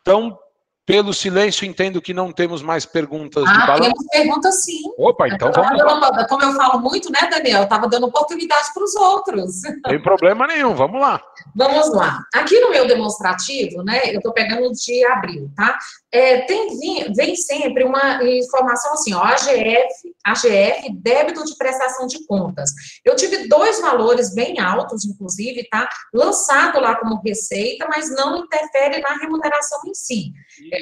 Então, pelo silêncio, entendo que não temos mais perguntas ah. Temos perguntas sim. Opa, então vamos lá. Como eu falo muito, né, Daniel? Estava dando oportunidade para os outros. Tem problema nenhum, vamos lá. Vamos lá. Aqui no meu demonstrativo, né, eu estou pegando de abril, tá? É, tem, vem, sempre uma informação assim, ó, AGF, AGF, débito de prestação de contas. Eu tive dois valores bem altos, inclusive, tá? Lançado lá como receita, mas não interfere na remuneração em si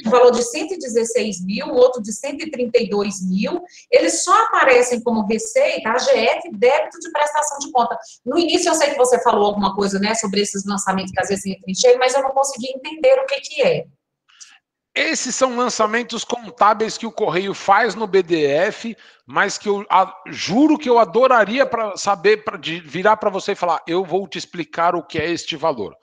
um valor de 116 mil, outro de 132 mil, eles só aparecem como receita, AGF, débito de prestação de conta. No início, eu sei que você falou alguma coisa, né, sobre esses lançamentos que às vezes entram em cheio, mas eu não consegui entender o que que é. Esses são lançamentos contábeis que o Correio faz no BDF, mas que eu a, juro que eu adoraria para saber, para virar para você e falar: eu vou te explicar o que é este valor.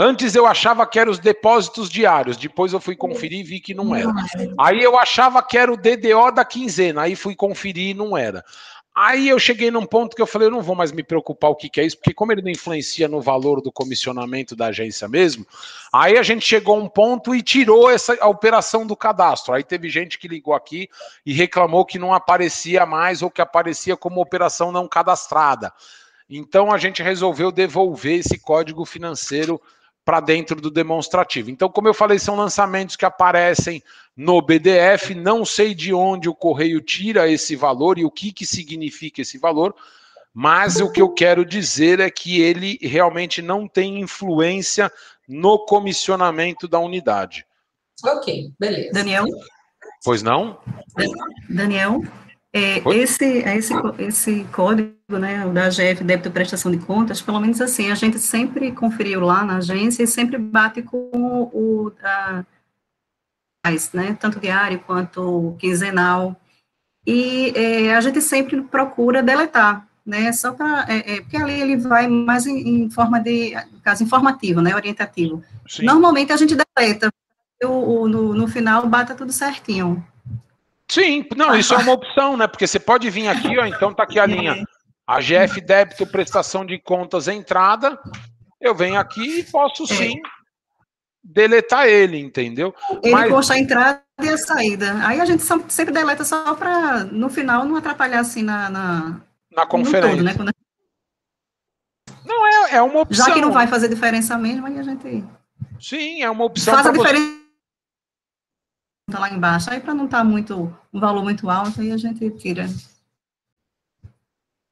Antes eu achava que eram os depósitos diários, depois eu fui conferir e vi que não era. Aí eu achava que era o DDO da quinzena, aí fui conferir e não era. Aí eu cheguei num ponto que eu falei, eu não vou mais me preocupar o que, que é isso, porque como ele não influencia no valor do comissionamento da agência mesmo, aí a gente chegou a um ponto e tirou essa a operação do cadastro. Aí teve gente que ligou aqui e reclamou que não aparecia mais ou que aparecia como operação não cadastrada. Então a gente resolveu devolver esse código financeiro para dentro do demonstrativo. Então, como eu falei, são lançamentos que aparecem no BDF, não sei de onde o correio tira esse valor e o que, que significa esse valor, mas o que eu quero dizer é que ele realmente não tem influência no comissionamento da unidade. Ok, beleza. Daniel? Pois não? Daniel, é, esse, esse, esse código né, da AGF, débito prestação de contas, pelo menos assim, a gente sempre conferiu lá na agência e sempre bate com o, a, né, tanto diário quanto quinzenal, e é, a gente sempre procura deletar, né, só para, é, é, porque ali ele vai mais em, em, forma de, caso informativo, né, orientativo. Sim. Normalmente a gente deleta, o, o, no, no final bata tudo certinho, Sim, não, isso é uma opção, né? Porque você pode vir aqui, ó, então tá aqui a linha. A GF débito, prestação de contas, entrada. Eu venho aqui e posso é. sim deletar ele, entendeu? Ele Mas... a entrada e a saída. Aí a gente sempre deleta só para, no final, não atrapalhar assim na. Na, na conferência. Todo, né? Quando... Não, Não, é, é uma opção. Já que não vai fazer diferença mesmo, aí a gente. Sim, é uma opção. Faz a diferença você... lá embaixo. Aí, para não estar tá muito, um valor muito alto, aí a gente tira.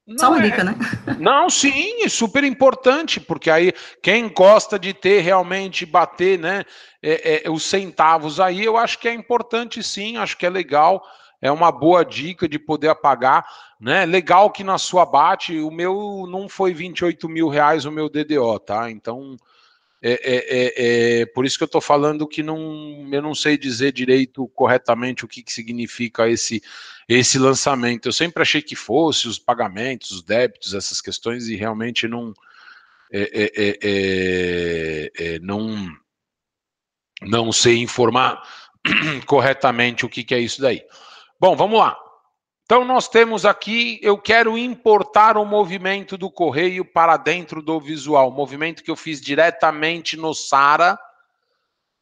Não Só uma é... dica, né? Não, sim, super importante, porque aí quem gosta de ter realmente bater, né, é, é, os centavos aí, eu acho que é importante sim, acho que é legal, é uma boa dica de poder apagar, né? Legal que na sua bate, o meu não foi 28 mil reais o meu DDO, tá? Então, é, é, é, é, por isso que eu estou falando que não, eu não sei dizer direito corretamente o que, que significa esse, esse lançamento. Eu sempre achei que fosse os pagamentos, os débitos, essas questões, e realmente não. É, é, não, não sei informar corretamente o que, que é isso daí. Bom, vamos lá. Então, nós temos aqui, eu quero importar o movimento do correio para dentro do visual. Movimento que eu fiz diretamente no Sara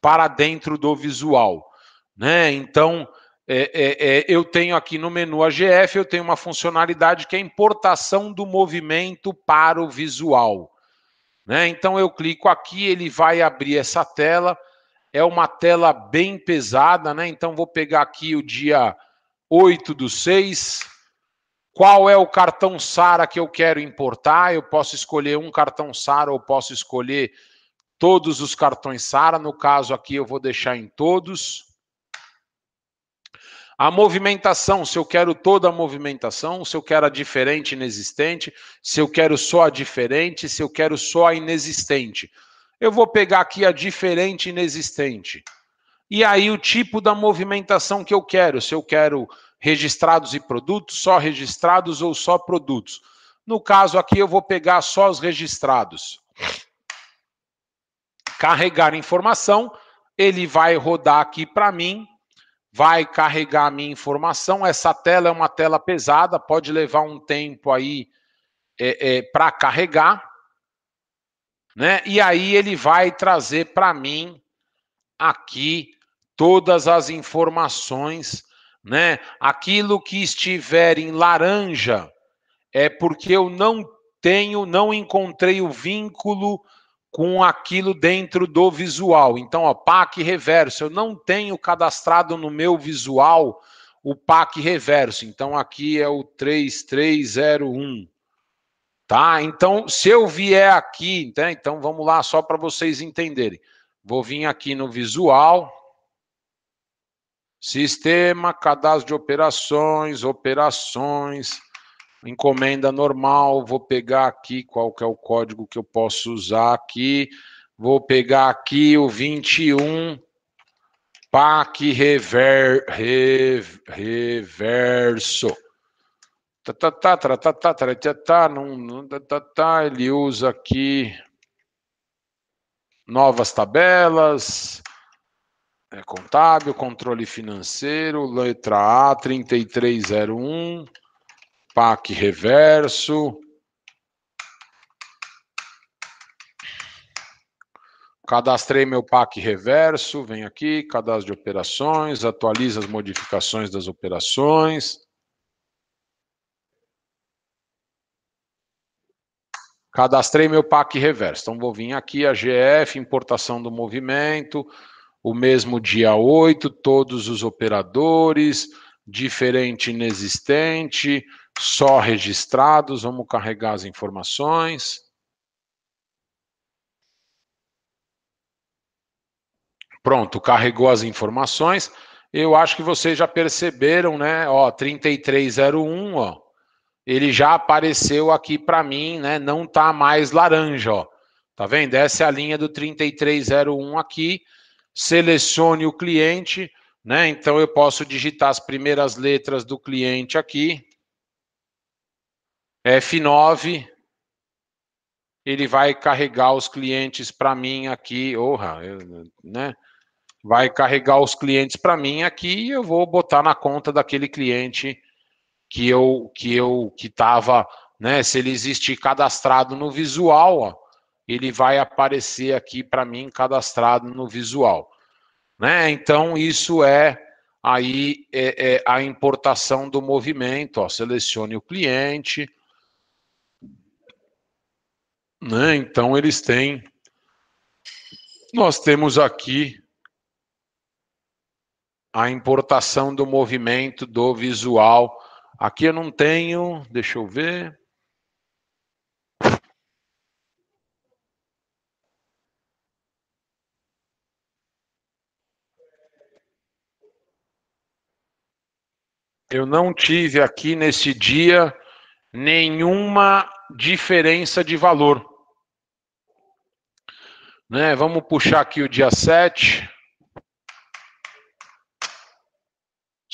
para dentro do visual. Né? Então, é, é, é, eu tenho aqui no menu AGF, eu tenho uma funcionalidade que é importação do movimento para o visual. Né? Então, eu clico aqui, ele vai abrir essa tela. É uma tela bem pesada, né? Então, vou pegar aqui o dia 8 do 6. Qual é o cartão Sara que eu quero importar? Eu posso escolher um cartão Sara ou posso escolher todos os cartões Sara. No caso aqui, eu vou deixar em todos. A movimentação, se eu quero toda a movimentação, se eu quero a diferente inexistente, se eu quero só a diferente, se eu quero só a inexistente. Eu vou pegar aqui a diferente inexistente. E aí o tipo da movimentação que eu quero, se eu quero registrados e produtos, só registrados ou só produtos. No caso aqui eu vou pegar só os registrados. Carregar informação, ele vai rodar aqui para mim, vai carregar a minha informação. Essa tela é uma tela pesada, pode levar um tempo aí é, é, para carregar. Né? E aí ele vai trazer para mim aqui todas as informações, né? Aquilo que estiver em laranja é porque eu não tenho, não encontrei o vínculo com aquilo dentro do visual. Então, ó, PAC reverso, eu não tenho cadastrado no meu visual o PAC reverso. Então, aqui é o 3301. Tá? Então, se eu vier aqui, né? então vamos lá, só para vocês entenderem. Vou vir aqui no visual. Sistema, cadastro de operações, operações, encomenda normal. Vou pegar aqui qual que é o código que eu posso usar aqui. Vou pegar aqui o 21 PAC rever, rev, reverso. Tá, tá, tá, tá, tá, tá, tá, tá, tá, tá, ele usa aqui novas tabelas, é, contábil, controle financeiro, letra A, 3301, PAC reverso. Cadastrei meu PAC reverso, vem aqui, cadastro de operações, atualiza as modificações das operações. Cadastrei meu PAC reverso. Então vou vir aqui, a GF, importação do movimento, o mesmo dia 8, todos os operadores, diferente inexistente, só registrados, vamos carregar as informações. Pronto, carregou as informações. Eu acho que vocês já perceberam, né? Ó, 3301, ó. Ele já apareceu aqui para mim, né? Não tá mais laranja, ó. Tá vendo? Essa é a linha do 3301 aqui selecione o cliente, né? Então eu posso digitar as primeiras letras do cliente aqui. F9. Ele vai carregar os clientes para mim aqui, orra, né? Vai carregar os clientes para mim aqui e eu vou botar na conta daquele cliente que eu que eu que estava, né? Se ele existir cadastrado no visual, ó, ele vai aparecer aqui para mim cadastrado no visual. Né? Então, isso é aí é, é a importação do movimento. Ó, selecione o cliente. Né? Então eles têm. Nós temos aqui a importação do movimento do visual. Aqui eu não tenho, deixa eu ver. Eu não tive aqui nesse dia nenhuma diferença de valor. Né? Vamos puxar aqui o dia 7.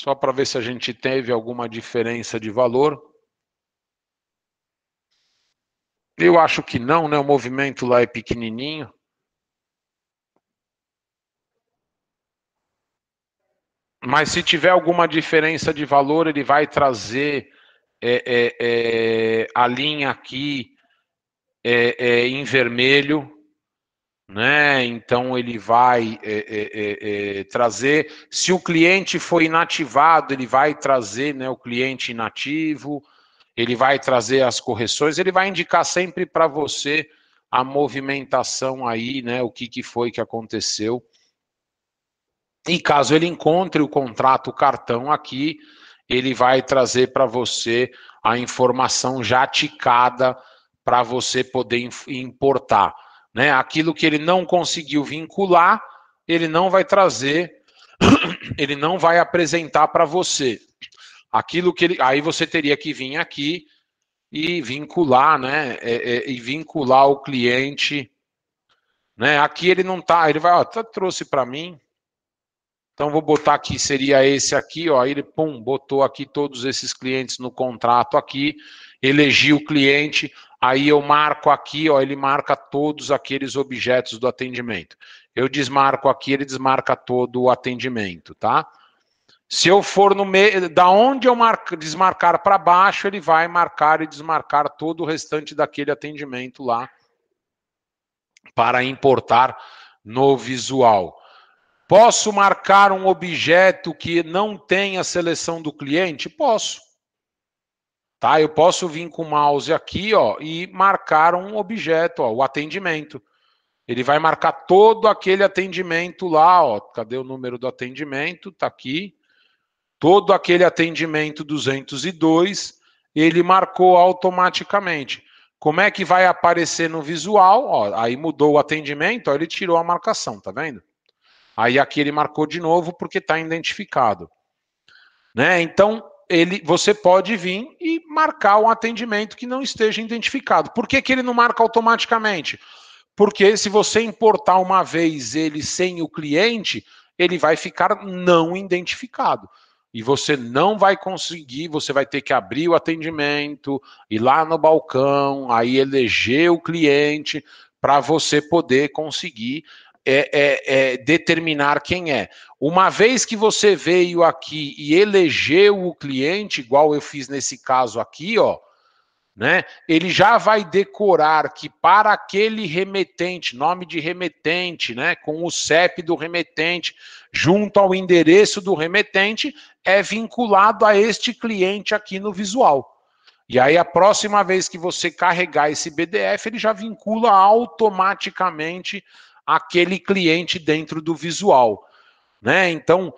Só para ver se a gente teve alguma diferença de valor. Eu acho que não, né? O movimento lá é pequenininho. Mas se tiver alguma diferença de valor, ele vai trazer é, é, é, a linha aqui é, é, em vermelho, né? Então ele vai é, trazer. Se o cliente foi inativado, ele vai trazer né, o cliente inativo, ele vai trazer as correções, ele vai indicar sempre para você a movimentação aí, né? O que, que foi que aconteceu. E caso ele encontre o contrato o cartão aqui, ele vai trazer para você a informação já ticada para você poder importar. Né? Aquilo que ele não conseguiu vincular, ele não vai trazer, ele não vai apresentar para você. Aquilo que ele, aí você teria que vir aqui e vincular, né? É, é, e vincular o cliente, né? Aqui ele não tá, ele vai, ó, tá, trouxe para mim, então vou botar aqui, seria esse aqui, ó, ele pum, botou aqui todos esses clientes no contrato aqui, elegi o cliente, aí eu marco aqui, ó, ele marca todos aqueles objetos do atendimento. Eu desmarco aqui, ele desmarca todo o atendimento, tá? Se eu for no meio, da onde eu marco, desmarcar para baixo, ele vai marcar e desmarcar todo o restante daquele atendimento lá para importar no visual. Posso marcar um objeto que não tem a seleção do cliente? Posso. Tá? Eu posso vir com o mouse aqui, ó, e marcar um objeto, ó, o atendimento. Ele vai marcar todo aquele atendimento lá, ó. Cadê o número do atendimento? Tá aqui. Todo aquele atendimento 202, ele marcou automaticamente. Como é que vai aparecer no visual? Ó, aí mudou o atendimento, ó, ele tirou a marcação, tá vendo? Aí aqui ele marcou de novo porque está identificado. Né? Então, ele, você pode vir e marcar um atendimento que não esteja identificado. Por que, que ele não marca automaticamente? Porque se você importar uma vez ele sem o cliente, ele vai ficar não identificado. E você não vai conseguir, você vai ter que abrir o atendimento, ir lá no balcão, aí eleger o cliente para você poder conseguir é, é, é, determinar quem é. Uma vez que você veio aqui e elegeu o cliente, igual eu fiz nesse caso aqui, ó, né? Ele já vai decorar que para aquele remetente, nome de remetente, né, com o CEP do remetente, junto ao endereço do remetente, é vinculado a este cliente aqui no visual. E aí a próxima vez que você carregar esse BDF, ele já vincula automaticamente aquele cliente dentro do visual. Né? Então,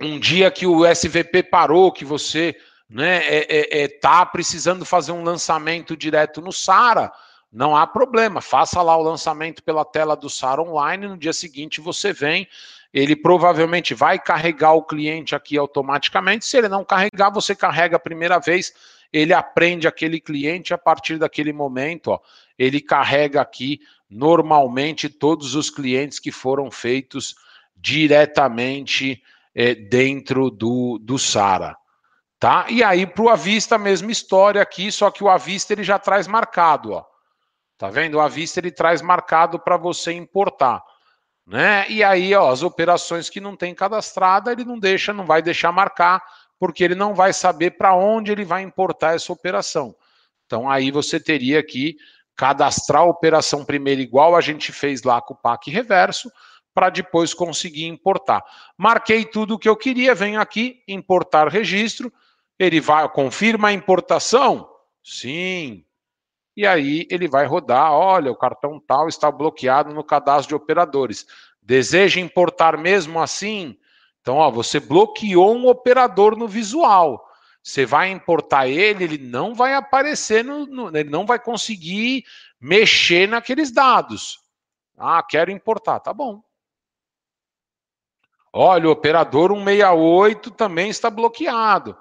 um dia que o SVP parou, que você né, é, é, é, tá precisando fazer um lançamento direto no Sara, não há problema, faça lá o lançamento pela tela do Sara online, no dia seguinte você vem, ele provavelmente vai carregar o cliente aqui automaticamente, se ele não carregar, você carrega a primeira vez, ele aprende aquele cliente, a partir daquele momento, ó, ele carrega aqui normalmente todos os clientes que foram feitos diretamente é, dentro do, do Sara. Tá? E aí, para o Avista, a mesma história aqui, só que o Avista ele já traz marcado. Ó. Tá vendo? O Avista ele traz marcado para você importar. Né? E aí, ó, as operações que não tem cadastrada, ele não deixa, não vai deixar marcar, porque ele não vai saber para onde ele vai importar essa operação. Então, aí você teria que cadastrar a operação primeiro igual a gente fez lá com o PAC reverso, para depois conseguir importar. Marquei tudo o que eu queria, venho aqui, importar registro, ele vai, confirma a importação? Sim. e aí ele vai rodar, olha, o cartão tal está bloqueado no cadastro de operadores. Deseja importar mesmo assim? Então, ó, você bloqueou um operador no visual. Você vai importar ele, ele não vai aparecer no, no ele não vai conseguir mexer naqueles dados. Ah, quero importar, tá bom. Olha, o operador 168 também está bloqueado.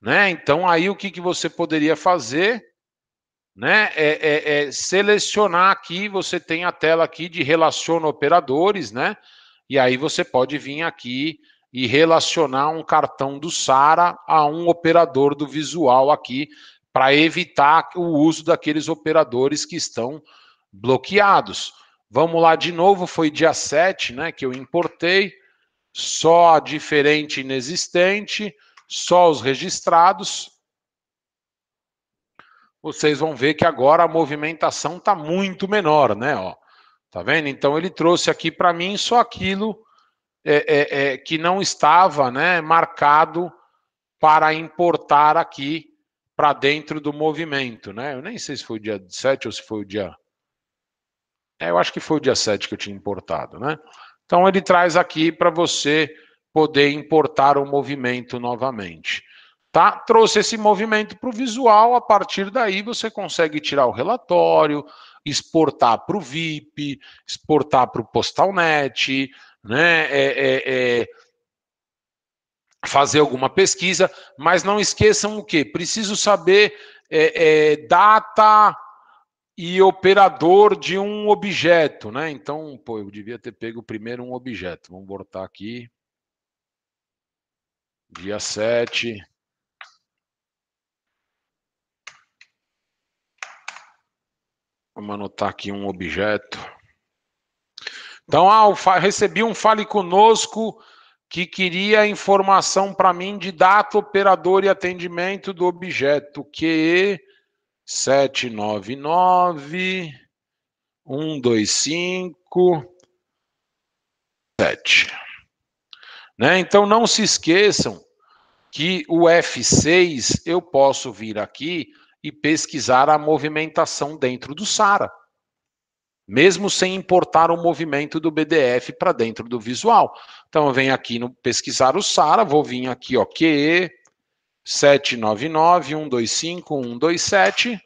Né? Então, aí o que, que você poderia fazer? Né? É, é, é selecionar aqui, você tem a tela aqui de relaciona operadores, né? E aí você pode vir aqui e relacionar um cartão do Sara a um operador do visual aqui, para evitar o uso daqueles operadores que estão bloqueados. Vamos lá de novo, foi dia 7, né, que eu importei só diferente inexistente, só os registrados. Vocês vão ver que agora a movimentação está muito menor, né? Ó, tá vendo? Então ele trouxe aqui para mim só aquilo é, é, é, que não estava, né, marcado para importar aqui para dentro do movimento, né? Eu nem sei se foi o dia 7 ou se foi o dia. É, eu acho que foi o dia 7 que eu tinha importado, né? Então ele traz aqui para você poder importar o movimento novamente. Tá? Trouxe esse movimento para o visual, a partir daí você consegue tirar o relatório, exportar para o VIP, exportar para o PostalNet, né? É, é, é, fazer alguma pesquisa, mas não esqueçam o que? Preciso saber é, é, data e operador de um objeto, né? Então, pô, eu devia ter pego primeiro um objeto. Vamos botar aqui. Dia 7. Vamos anotar aqui um objeto. Então, ah, recebi um Fale Conosco que queria informação para mim de data, operador e atendimento do objeto QE sete nove nove um dois cinco sete. Né? Então não se esqueçam que o F6 eu posso vir aqui e pesquisar a movimentação dentro do SARA, mesmo sem importar o movimento do BDF para dentro do visual. Então eu venho aqui no pesquisar o SARA, vou vir aqui, ó, QE 799 125 127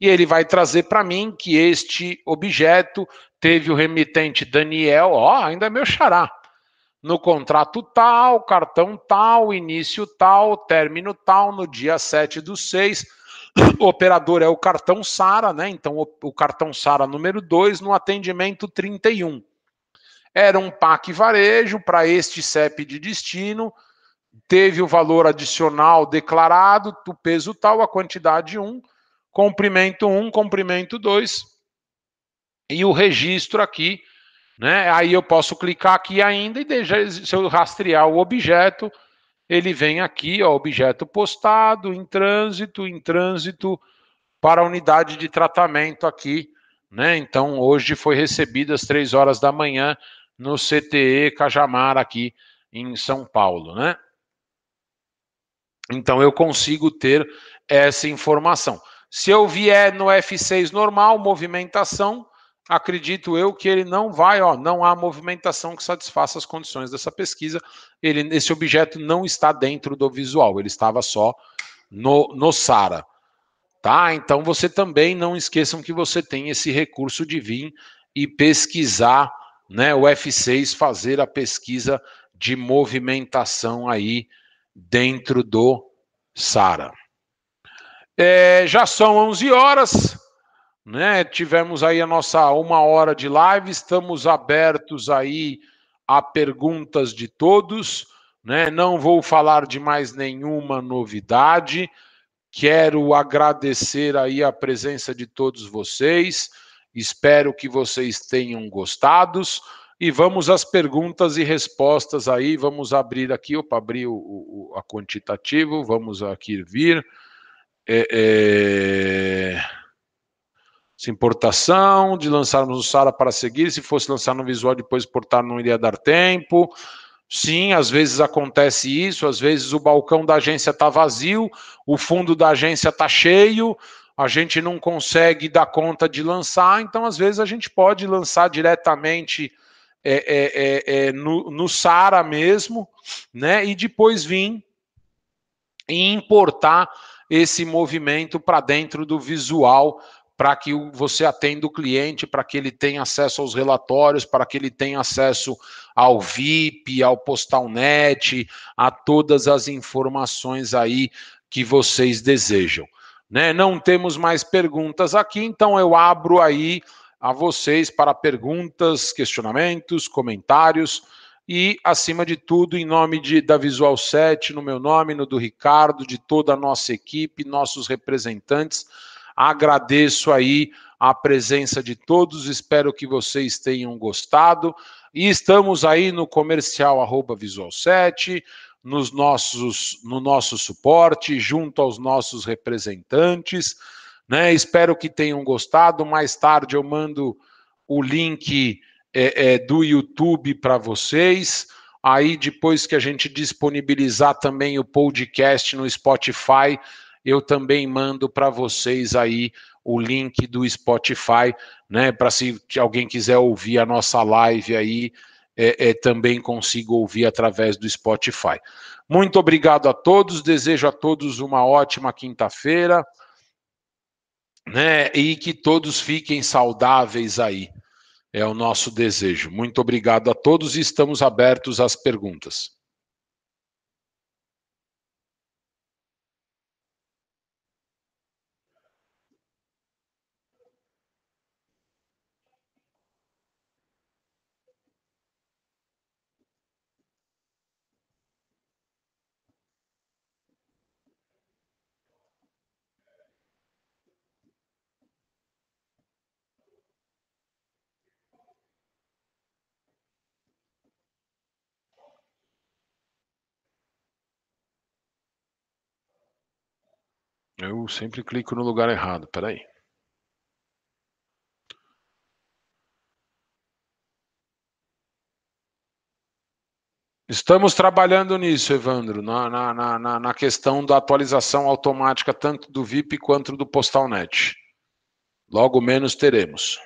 e ele vai trazer para mim que este objeto teve o remitente Daniel, ó, ainda é meu xará, no contrato tal, cartão tal, início tal, término tal, no dia 7 do 6. O operador é o cartão Sara, né? Então, o, o cartão Sara número 2 no atendimento 31. Era um PAC varejo para este CEP de destino, teve o valor adicional declarado, o peso tal, a quantidade 1, comprimento 1, comprimento 2, e o registro aqui, né? Aí eu posso clicar aqui ainda e deixar, se eu rastrear o objeto, ele vem aqui, ó, objeto postado, em trânsito, em trânsito para a unidade de tratamento aqui, né? Então, hoje foi recebido às três horas da manhã no CTE Cajamar aqui em São Paulo, né? Então eu consigo ter essa informação. Se eu vier no F6 normal, movimentação, acredito eu que ele não vai, ó, não há movimentação que satisfaça as condições dessa pesquisa. Ele, esse objeto não está dentro do visual, ele estava só no, no SARA. Tá? Então você também não esqueçam que você tem esse recurso de vir e pesquisar, né, o F6 fazer a pesquisa de movimentação aí dentro do SARA. É, já são 11 horas, né? Tivemos aí a nossa uma hora de live, estamos abertos aí a perguntas de todos, né? Não vou falar de mais nenhuma novidade. Quero agradecer aí a presença de todos vocês. Espero que vocês tenham gostado. E vamos às perguntas e respostas aí. Vamos abrir aqui, opa, abrir o, o a quantitativo, vamos aqui vir. É, é... Se importação, de lançarmos o Sara para seguir, se fosse lançar no visual depois exportar não iria dar tempo. Sim, às vezes acontece isso, às vezes o balcão da agência está vazio, o fundo da agência está cheio, a gente não consegue dar conta de lançar, então às vezes a gente pode lançar diretamente é, é, é, é no, no Sara mesmo, né? E depois vir e importar esse movimento para dentro do visual para que você atenda o cliente, para que ele tenha acesso aos relatórios, para que ele tenha acesso ao VIP, ao PostalNet, a todas as informações aí que vocês desejam. Né? Não temos mais perguntas aqui, então eu abro aí a vocês para perguntas, questionamentos, comentários e, acima de tudo, em nome de, da Visual 7, no meu nome, no do Ricardo, de toda a nossa equipe, nossos representantes, agradeço aí a presença de todos, espero que vocês tenham gostado. E estamos aí no comercial arroba Visual 7, nos nossos, no nosso suporte, junto aos nossos representantes. Né? Espero que tenham gostado. Mais tarde eu mando o link é, é, do YouTube para vocês. Aí, depois que a gente disponibilizar também o podcast no Spotify, eu também mando para vocês aí o link do Spotify, né? Para se alguém quiser ouvir a nossa live aí, é, é, também consigo ouvir através do Spotify. Muito obrigado a todos, desejo a todos uma ótima quinta-feira, né? E que todos fiquem saudáveis aí. É o nosso desejo. Muito obrigado a todos e estamos abertos às perguntas. Sempre clico no lugar errado, peraí. Estamos trabalhando nisso, Evandro, na, na, na, na, questão da atualização automática tanto do VIP quanto do PostalNet. Logo menos teremos.